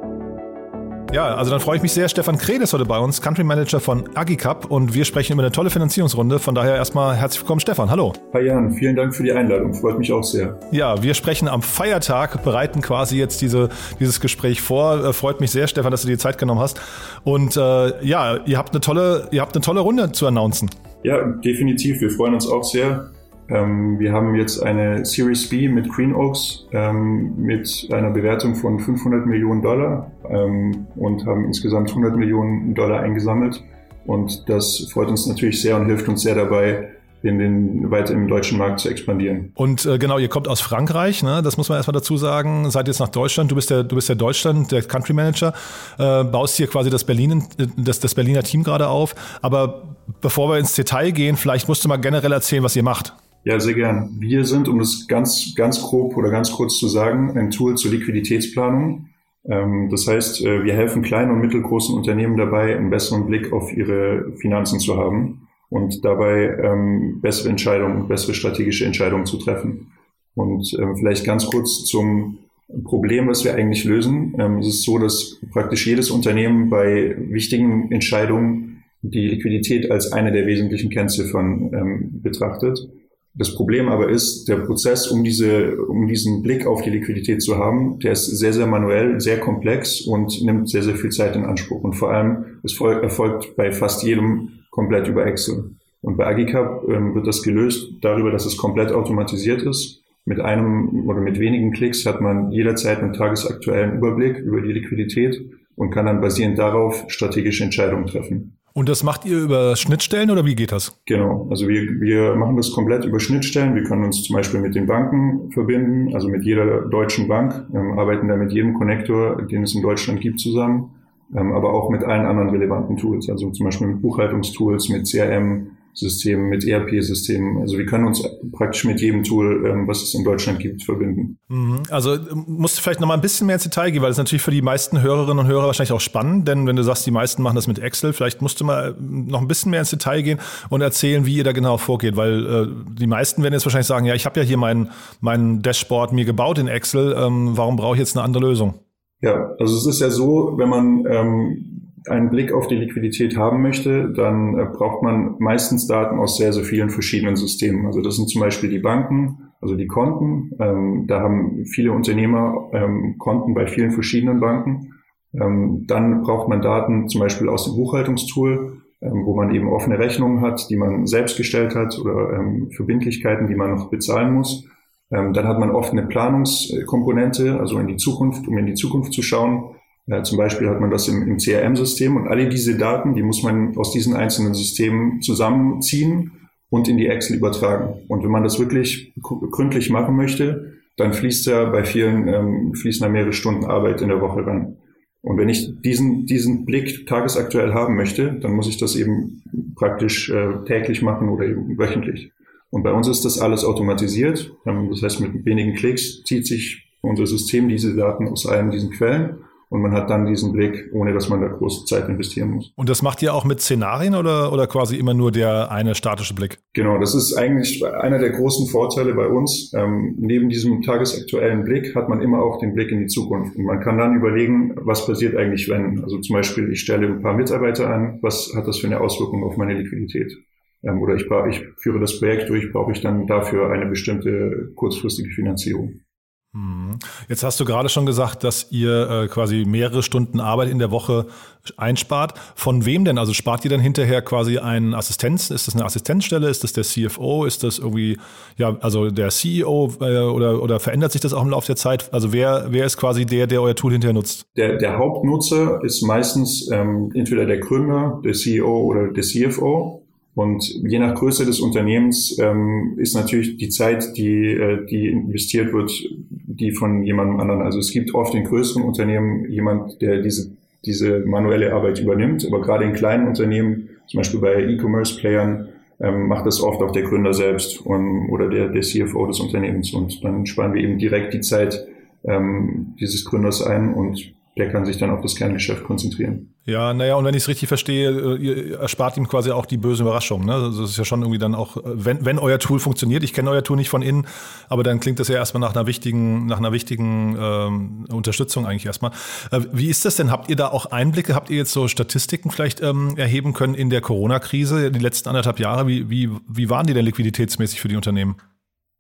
Ja, also dann freue ich mich sehr. Stefan Krehl ist heute bei uns, Country Manager von Agicap und wir sprechen über eine tolle Finanzierungsrunde. Von daher erstmal herzlich willkommen, Stefan. Hallo. Hi Jan, vielen Dank für die Einladung. Freut mich auch sehr. Ja, wir sprechen am Feiertag, bereiten quasi jetzt diese, dieses Gespräch vor. Äh, freut mich sehr, Stefan, dass du dir die Zeit genommen hast. Und äh, ja, ihr habt eine tolle, ihr habt eine tolle Runde zu announcen. Ja, definitiv. Wir freuen uns auch sehr. Ähm, wir haben jetzt eine Series B mit Green Oaks ähm, mit einer Bewertung von 500 Millionen Dollar ähm, und haben insgesamt 100 Millionen Dollar eingesammelt. Und das freut uns natürlich sehr und hilft uns sehr dabei, in den, weiter im deutschen Markt zu expandieren. Und äh, genau, ihr kommt aus Frankreich, ne? das muss man erstmal dazu sagen. Seid jetzt nach Deutschland, du bist der, du bist der Deutschland, der Country Manager, äh, baust hier quasi das, Berlin, das, das Berliner Team gerade auf. Aber bevor wir ins Detail gehen, vielleicht musst du mal generell erzählen, was ihr macht. Ja, sehr gern. Wir sind, um das ganz, ganz grob oder ganz kurz zu sagen, ein Tool zur Liquiditätsplanung. Ähm, das heißt, äh, wir helfen kleinen und mittelgroßen Unternehmen dabei, einen besseren Blick auf ihre Finanzen zu haben und dabei ähm, bessere Entscheidungen, bessere strategische Entscheidungen zu treffen. Und ähm, vielleicht ganz kurz zum Problem, was wir eigentlich lösen. es ist so, dass praktisch jedes Unternehmen bei wichtigen Entscheidungen die Liquidität als eine der wesentlichen Kennziffern betrachtet. Das Problem aber ist, der Prozess, um diese, um diesen Blick auf die Liquidität zu haben, der ist sehr, sehr manuell, sehr komplex und nimmt sehr, sehr viel Zeit in Anspruch. Und vor allem, es erfolgt bei fast jedem komplett über Excel. Und bei Agicap ähm, wird das gelöst darüber, dass es komplett automatisiert ist. Mit einem oder mit wenigen Klicks hat man jederzeit einen tagesaktuellen Überblick über die Liquidität und kann dann basierend darauf strategische Entscheidungen treffen. Und das macht ihr über Schnittstellen oder wie geht das? Genau, also wir, wir machen das komplett über Schnittstellen. Wir können uns zum Beispiel mit den Banken verbinden, also mit jeder deutschen Bank, ähm, arbeiten da mit jedem Connector, den es in Deutschland gibt, zusammen, ähm, aber auch mit allen anderen relevanten Tools, also zum Beispiel mit Buchhaltungstools, mit CRM, Systemen, mit ERP-Systemen. Also wir können uns praktisch mit jedem Tool, ähm, was es in Deutschland gibt, verbinden. Mhm. Also musst du vielleicht noch mal ein bisschen mehr ins Detail gehen, weil das ist natürlich für die meisten Hörerinnen und Hörer wahrscheinlich auch spannend, denn wenn du sagst, die meisten machen das mit Excel, vielleicht musst du mal noch ein bisschen mehr ins Detail gehen und erzählen, wie ihr da genau vorgeht, weil äh, die meisten werden jetzt wahrscheinlich sagen, ja, ich habe ja hier mein, mein Dashboard mir gebaut in Excel, ähm, warum brauche ich jetzt eine andere Lösung? Ja, also es ist ja so, wenn man ähm, einen Blick auf die Liquidität haben möchte, dann äh, braucht man meistens Daten aus sehr, sehr vielen verschiedenen Systemen. Also das sind zum Beispiel die Banken, also die Konten. Ähm, da haben viele Unternehmer ähm, Konten bei vielen verschiedenen Banken. Ähm, dann braucht man Daten zum Beispiel aus dem Buchhaltungstool, ähm, wo man eben offene Rechnungen hat, die man selbst gestellt hat oder ähm, Verbindlichkeiten, die man noch bezahlen muss. Ähm, dann hat man oft eine Planungskomponente, also in die Zukunft, um in die Zukunft zu schauen. Ja, zum Beispiel hat man das im, im CRM-System und alle diese Daten, die muss man aus diesen einzelnen Systemen zusammenziehen und in die Excel übertragen. Und wenn man das wirklich gründlich machen möchte, dann fließt ja bei vielen ähm, fließen da mehrere Stunden Arbeit in der Woche ran. Und wenn ich diesen, diesen Blick tagesaktuell haben möchte, dann muss ich das eben praktisch äh, täglich machen oder eben wöchentlich. Und bei uns ist das alles automatisiert. Ähm, das heißt, mit wenigen Klicks zieht sich unser System diese Daten aus allen diesen Quellen und man hat dann diesen Blick, ohne dass man da große Zeit investieren muss. Und das macht ihr auch mit Szenarien oder, oder quasi immer nur der eine statische Blick? Genau, das ist eigentlich einer der großen Vorteile bei uns. Ähm, neben diesem tagesaktuellen Blick hat man immer auch den Blick in die Zukunft. Und man kann dann überlegen, was passiert eigentlich, wenn. Also zum Beispiel, ich stelle ein paar Mitarbeiter an, was hat das für eine Auswirkung auf meine Liquidität? Ähm, oder ich, ich führe das Projekt durch, brauche ich dann dafür eine bestimmte kurzfristige Finanzierung. Mhm. Jetzt hast du gerade schon gesagt, dass ihr äh, quasi mehrere Stunden Arbeit in der Woche einspart. Von wem denn? Also spart ihr dann hinterher quasi einen Assistenz? Ist das eine Assistenzstelle? Ist das der CFO? Ist das irgendwie, ja, also der CEO äh, oder, oder verändert sich das auch im Laufe der Zeit? Also wer, wer ist quasi der, der euer Tool hinterher nutzt? Der, der Hauptnutzer ist meistens ähm, entweder der Gründer, der CEO oder der CFO. Und je nach Größe des Unternehmens ähm, ist natürlich die Zeit, die, äh, die investiert wird, die von jemandem anderen. Also es gibt oft in größeren Unternehmen jemand, der diese, diese manuelle Arbeit übernimmt. Aber gerade in kleinen Unternehmen, zum Beispiel bei E-Commerce-Playern, ähm, macht das oft auch der Gründer selbst und, oder der, der CFO des Unternehmens. Und dann sparen wir eben direkt die Zeit ähm, dieses Gründers ein und der kann sich dann auf das Kerngeschäft konzentrieren. Ja, naja, und wenn ich es richtig verstehe, äh, ihr erspart ihm quasi auch die böse Überraschung. Ne? Also das ist ja schon irgendwie dann auch, äh, wenn, wenn euer Tool funktioniert, ich kenne euer Tool nicht von innen, aber dann klingt das ja erstmal nach einer wichtigen, nach einer wichtigen ähm, Unterstützung eigentlich erstmal. Äh, wie ist das denn? Habt ihr da auch Einblicke? Habt ihr jetzt so Statistiken vielleicht ähm, erheben können in der Corona-Krise, die letzten anderthalb Jahre? Wie, wie, wie waren die denn liquiditätsmäßig für die Unternehmen?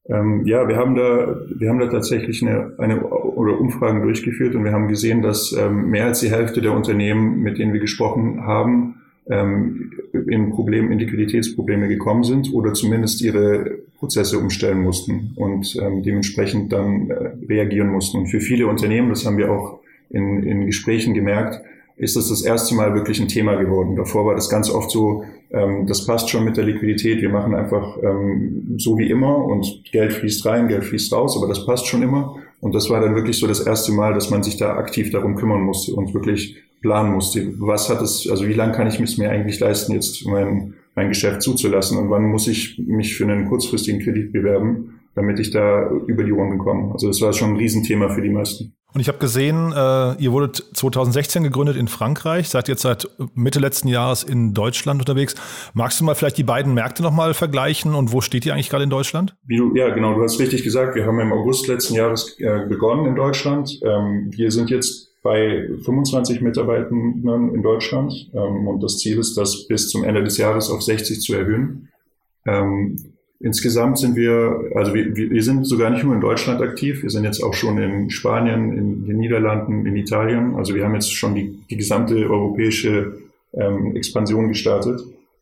Ähm, ja, wir haben da, wir haben da tatsächlich eine, eine oder Umfragen durchgeführt und wir haben gesehen, dass ähm, mehr als die Hälfte der Unternehmen, mit denen wir gesprochen haben, ähm, in Problem, in Liquiditätsprobleme gekommen sind oder zumindest ihre Prozesse umstellen mussten und ähm, dementsprechend dann äh, reagieren mussten. Und für viele Unternehmen, das haben wir auch in, in Gesprächen gemerkt, ist das das erste Mal wirklich ein Thema geworden. Davor war das ganz oft so, ähm, das passt schon mit der Liquidität, wir machen einfach ähm, so wie immer und Geld fließt rein, Geld fließt raus, aber das passt schon immer. Und das war dann wirklich so das erste Mal, dass man sich da aktiv darum kümmern musste und wirklich planen musste. Was hat es, also wie lange kann ich es mir eigentlich leisten, jetzt mein, mein Geschäft zuzulassen und wann muss ich mich für einen kurzfristigen Kredit bewerben, damit ich da über die Runden komme. Also das war schon ein Riesenthema für die meisten. Und ich habe gesehen, äh, ihr wurdet 2016 gegründet in Frankreich, seid jetzt seit Mitte letzten Jahres in Deutschland unterwegs. Magst du mal vielleicht die beiden Märkte nochmal vergleichen und wo steht ihr eigentlich gerade in Deutschland? Du, ja, genau, du hast richtig gesagt, wir haben im August letzten Jahres äh, begonnen in Deutschland. Ähm, wir sind jetzt bei 25 Mitarbeitern in Deutschland ähm, und das Ziel ist, das bis zum Ende des Jahres auf 60 zu erhöhen. Ähm, Insgesamt sind wir, also wir, wir sind sogar nicht nur in Deutschland aktiv, wir sind jetzt auch schon in Spanien, in den Niederlanden, in Italien. Also wir haben jetzt schon die, die gesamte europäische ähm, Expansion gestartet.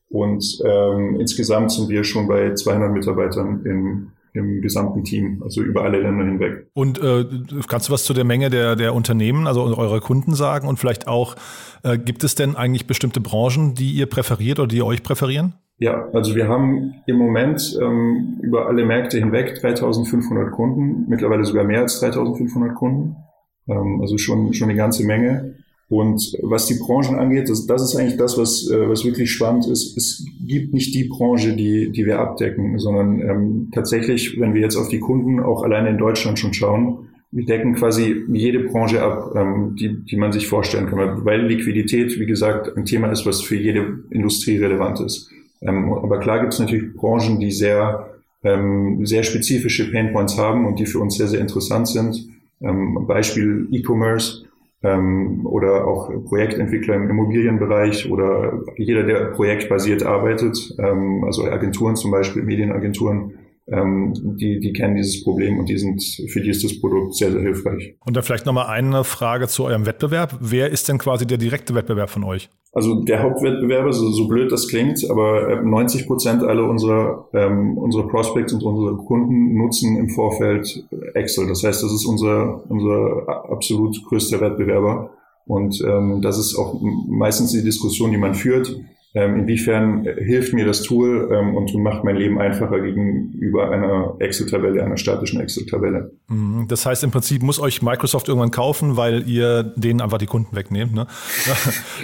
Und ähm, insgesamt sind wir schon bei 200 Mitarbeitern in, im gesamten Team, also über alle Länder hinweg. Und äh, kannst du was zu der Menge der, der Unternehmen, also eurer Kunden sagen und vielleicht auch, äh, gibt es denn eigentlich bestimmte Branchen, die ihr präferiert oder die euch präferieren? Ja, also wir haben im Moment ähm, über alle Märkte hinweg 3500 Kunden, mittlerweile sogar mehr als 3500 Kunden, ähm, also schon, schon eine ganze Menge. Und was die Branchen angeht, das, das ist eigentlich das, was, äh, was wirklich spannend ist. Es gibt nicht die Branche, die, die wir abdecken, sondern ähm, tatsächlich, wenn wir jetzt auf die Kunden auch alleine in Deutschland schon schauen, wir decken quasi jede Branche ab, ähm, die, die man sich vorstellen kann, weil Liquidität, wie gesagt, ein Thema ist, was für jede Industrie relevant ist. Ähm, aber klar gibt es natürlich Branchen, die sehr, ähm, sehr spezifische Painpoints haben und die für uns sehr, sehr interessant sind. Ähm, Beispiel E-Commerce ähm, oder auch Projektentwickler im Immobilienbereich oder jeder, der projektbasiert arbeitet, ähm, also Agenturen zum Beispiel, Medienagenturen, ähm, die, die kennen dieses Problem und die sind, für die ist das Produkt sehr, sehr hilfreich. Und dann vielleicht nochmal eine Frage zu eurem Wettbewerb. Wer ist denn quasi der direkte Wettbewerb von euch? Also der Hauptwettbewerber, so, so blöd das klingt, aber 90 äh, Prozent aller unserer, ähm, unserer Prospects und unserer Kunden nutzen im Vorfeld Excel. Das heißt, das ist unser, unser absolut größter Wettbewerber. Und ähm, das ist auch meistens die Diskussion, die man führt ähm, inwiefern hilft mir das Tool ähm, und macht mein Leben einfacher gegenüber einer Excel-Tabelle, einer statischen Excel-Tabelle. Mhm. Das heißt, im Prinzip muss euch Microsoft irgendwann kaufen, weil ihr denen einfach die Kunden wegnehmt. Ne?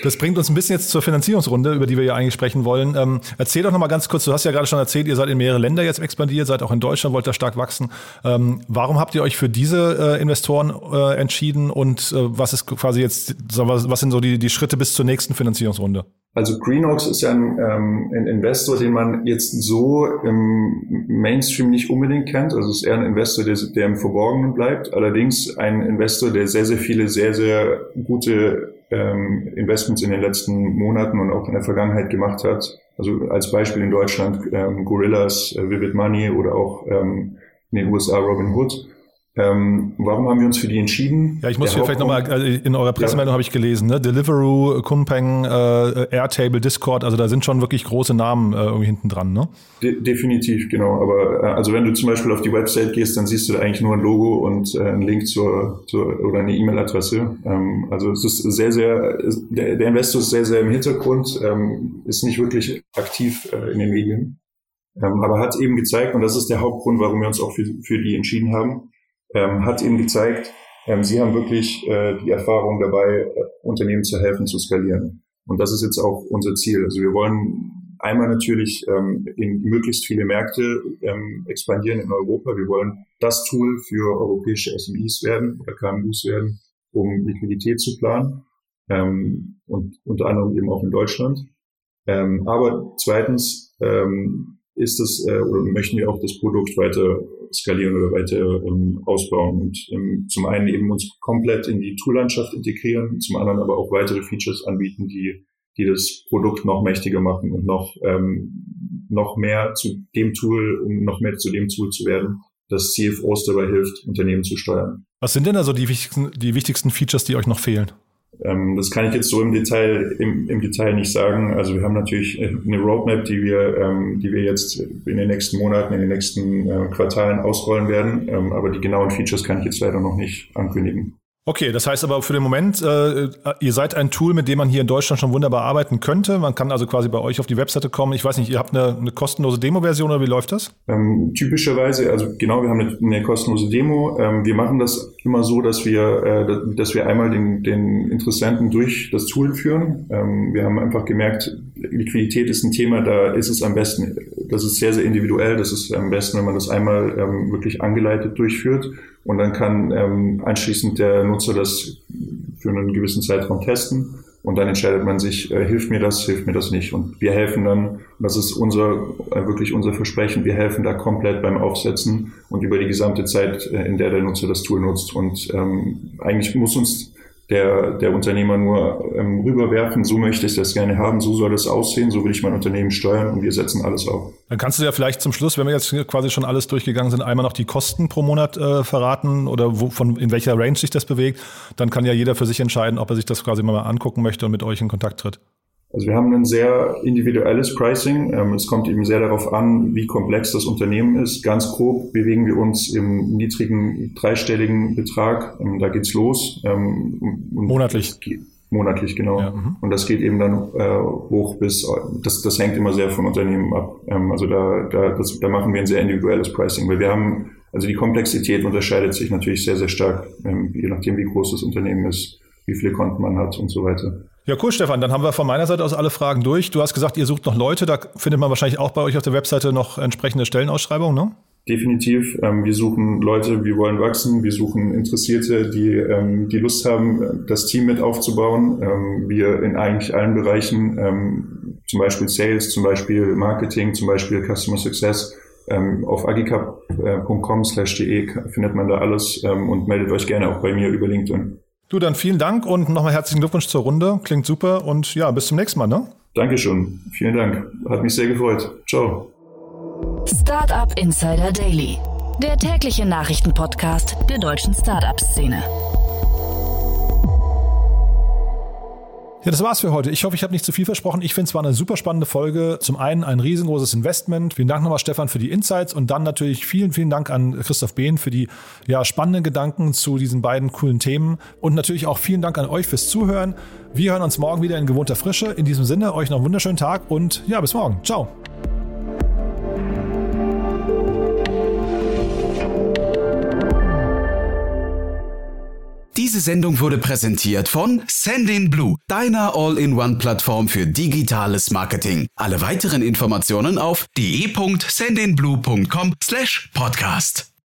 Das bringt uns ein bisschen jetzt zur Finanzierungsrunde, über die wir ja eigentlich sprechen wollen. Ähm, erzähl doch nochmal ganz kurz, du hast ja gerade schon erzählt, ihr seid in mehrere Länder jetzt expandiert, seid auch in Deutschland, wollt da stark wachsen. Ähm, warum habt ihr euch für diese äh, Investoren äh, entschieden und äh, was ist quasi jetzt, was sind so die, die Schritte bis zur nächsten Finanzierungsrunde? Also Greenox ist ja ein, ähm, ein Investor, den man jetzt so im Mainstream nicht unbedingt kennt. Also es ist eher ein Investor, der, der im Verborgenen bleibt. Allerdings ein Investor, der sehr, sehr viele, sehr, sehr gute ähm, Investments in den letzten Monaten und auch in der Vergangenheit gemacht hat. Also als Beispiel in Deutschland ähm, Gorillas, äh, Vivid Money oder auch ähm, in den USA Robin Hood. Ähm, warum haben wir uns für die entschieden? Ja, ich muss hier vielleicht nochmal, also in eurer Pressemeldung ja. habe ich gelesen, ne? Deliveroo, Kunpeng, äh, Airtable, Discord, also da sind schon wirklich große Namen äh, irgendwie hinten dran, ne? De definitiv, genau. Aber äh, also wenn du zum Beispiel auf die Website gehst, dann siehst du da eigentlich nur ein Logo und äh, einen Link zur, zur oder eine E-Mail-Adresse. Ähm, also es ist sehr, sehr, der, der, Investor ist sehr, sehr im Hintergrund, ähm, ist nicht wirklich aktiv äh, in den Medien. Ähm, aber hat eben gezeigt, und das ist der Hauptgrund, warum wir uns auch für, für die entschieden haben, ähm, hat eben gezeigt, ähm, sie haben wirklich äh, die Erfahrung dabei, äh, Unternehmen zu helfen, zu skalieren. Und das ist jetzt auch unser Ziel. Also wir wollen einmal natürlich ähm, in möglichst viele Märkte ähm, expandieren in Europa. Wir wollen das Tool für europäische SMEs werden oder KMUs werden, um Liquidität zu planen ähm, und unter anderem eben auch in Deutschland. Ähm, aber zweitens ähm, ist es äh, oder möchten wir auch das Produkt weiter skalieren oder weiter ähm, ausbauen und ähm, zum einen eben uns komplett in die Toollandschaft integrieren, zum anderen aber auch weitere Features anbieten, die die das Produkt noch mächtiger machen und noch ähm, noch mehr zu dem Tool, um noch mehr zu dem Tool zu werden, das CFOs dabei hilft, Unternehmen zu steuern. Was sind denn also die wichtigsten, die wichtigsten Features, die euch noch fehlen? Ähm, das kann ich jetzt so im Detail, im, im, Detail nicht sagen. Also wir haben natürlich eine Roadmap, die wir, ähm, die wir jetzt in den nächsten Monaten, in den nächsten äh, Quartalen ausrollen werden. Ähm, aber die genauen Features kann ich jetzt leider noch nicht ankündigen. Okay, das heißt aber für den Moment, äh, ihr seid ein Tool, mit dem man hier in Deutschland schon wunderbar arbeiten könnte. Man kann also quasi bei euch auf die Webseite kommen. Ich weiß nicht, ihr habt eine, eine kostenlose Demo-Version oder wie läuft das? Ähm, typischerweise, also genau, wir haben eine, eine kostenlose Demo. Ähm, wir machen das immer so, dass wir, äh, dass wir einmal den, den Interessenten durch das Tool führen. Ähm, wir haben einfach gemerkt, Liquidität ist ein Thema, da ist es am besten, das ist sehr, sehr individuell. Das ist am besten, wenn man das einmal ähm, wirklich angeleitet durchführt. Und dann kann ähm, anschließend der Nutzer das für einen gewissen Zeitraum testen. Und dann entscheidet man sich, äh, hilft mir das, hilft mir das nicht. Und wir helfen dann, das ist unser, äh, wirklich unser Versprechen, wir helfen da komplett beim Aufsetzen und über die gesamte Zeit, äh, in der der Nutzer das Tool nutzt. Und ähm, eigentlich muss uns der, der Unternehmer nur ähm, rüberwerfen, so möchte ich das gerne haben, so soll es aussehen, so will ich mein Unternehmen steuern und wir setzen alles auf. Dann kannst du ja vielleicht zum Schluss, wenn wir jetzt quasi schon alles durchgegangen sind, einmal noch die Kosten pro Monat äh, verraten oder wo, von, in welcher Range sich das bewegt. Dann kann ja jeder für sich entscheiden, ob er sich das quasi mal angucken möchte und mit euch in Kontakt tritt. Also wir haben ein sehr individuelles Pricing. Ähm, es kommt eben sehr darauf an, wie komplex das Unternehmen ist. Ganz grob bewegen wir uns im niedrigen dreistelligen Betrag. Ähm, da geht's los. Ähm, monatlich. Monatlich, genau. Ja, mhm. und das geht eben dann äh, hoch bis, das, das hängt immer sehr von Unternehmen ab. Also da, da, das, da machen wir ein sehr individuelles Pricing, weil wir haben, also die Komplexität unterscheidet sich natürlich sehr, sehr stark, je nachdem, wie groß das Unternehmen ist, wie viele Konten man hat und so weiter. Ja, cool, Stefan. Dann haben wir von meiner Seite aus alle Fragen durch. Du hast gesagt, ihr sucht noch Leute. Da findet man wahrscheinlich auch bei euch auf der Webseite noch entsprechende Stellenausschreibungen, ne? Definitiv. Ähm, wir suchen Leute, wir wollen wachsen. Wir suchen Interessierte, die, ähm, die Lust haben, das Team mit aufzubauen. Ähm, wir in eigentlich allen Bereichen, ähm, zum Beispiel Sales, zum Beispiel Marketing, zum Beispiel Customer Success, ähm, auf agicap.com slash de findet man da alles ähm, und meldet euch gerne auch bei mir über LinkedIn. Du, dann vielen Dank und nochmal herzlichen Glückwunsch zur Runde. Klingt super und ja, bis zum nächsten Mal, ne? Dankeschön. Vielen Dank. Hat mich sehr gefreut. Ciao. Startup Insider Daily, der tägliche Nachrichtenpodcast der deutschen Startup-Szene. Ja, das war's für heute. Ich hoffe, ich habe nicht zu viel versprochen. Ich finde es war eine super spannende Folge. Zum einen ein riesengroßes Investment. Vielen Dank nochmal, Stefan, für die Insights und dann natürlich vielen, vielen Dank an Christoph Behn für die ja, spannenden Gedanken zu diesen beiden coolen Themen und natürlich auch vielen Dank an euch fürs Zuhören. Wir hören uns morgen wieder in gewohnter Frische. In diesem Sinne, euch noch einen wunderschönen Tag und ja, bis morgen. Ciao. Diese Sendung wurde präsentiert von Sendinblue, deiner All-in-One-Plattform für digitales Marketing. Alle weiteren Informationen auf de.sendinblue.com/podcast.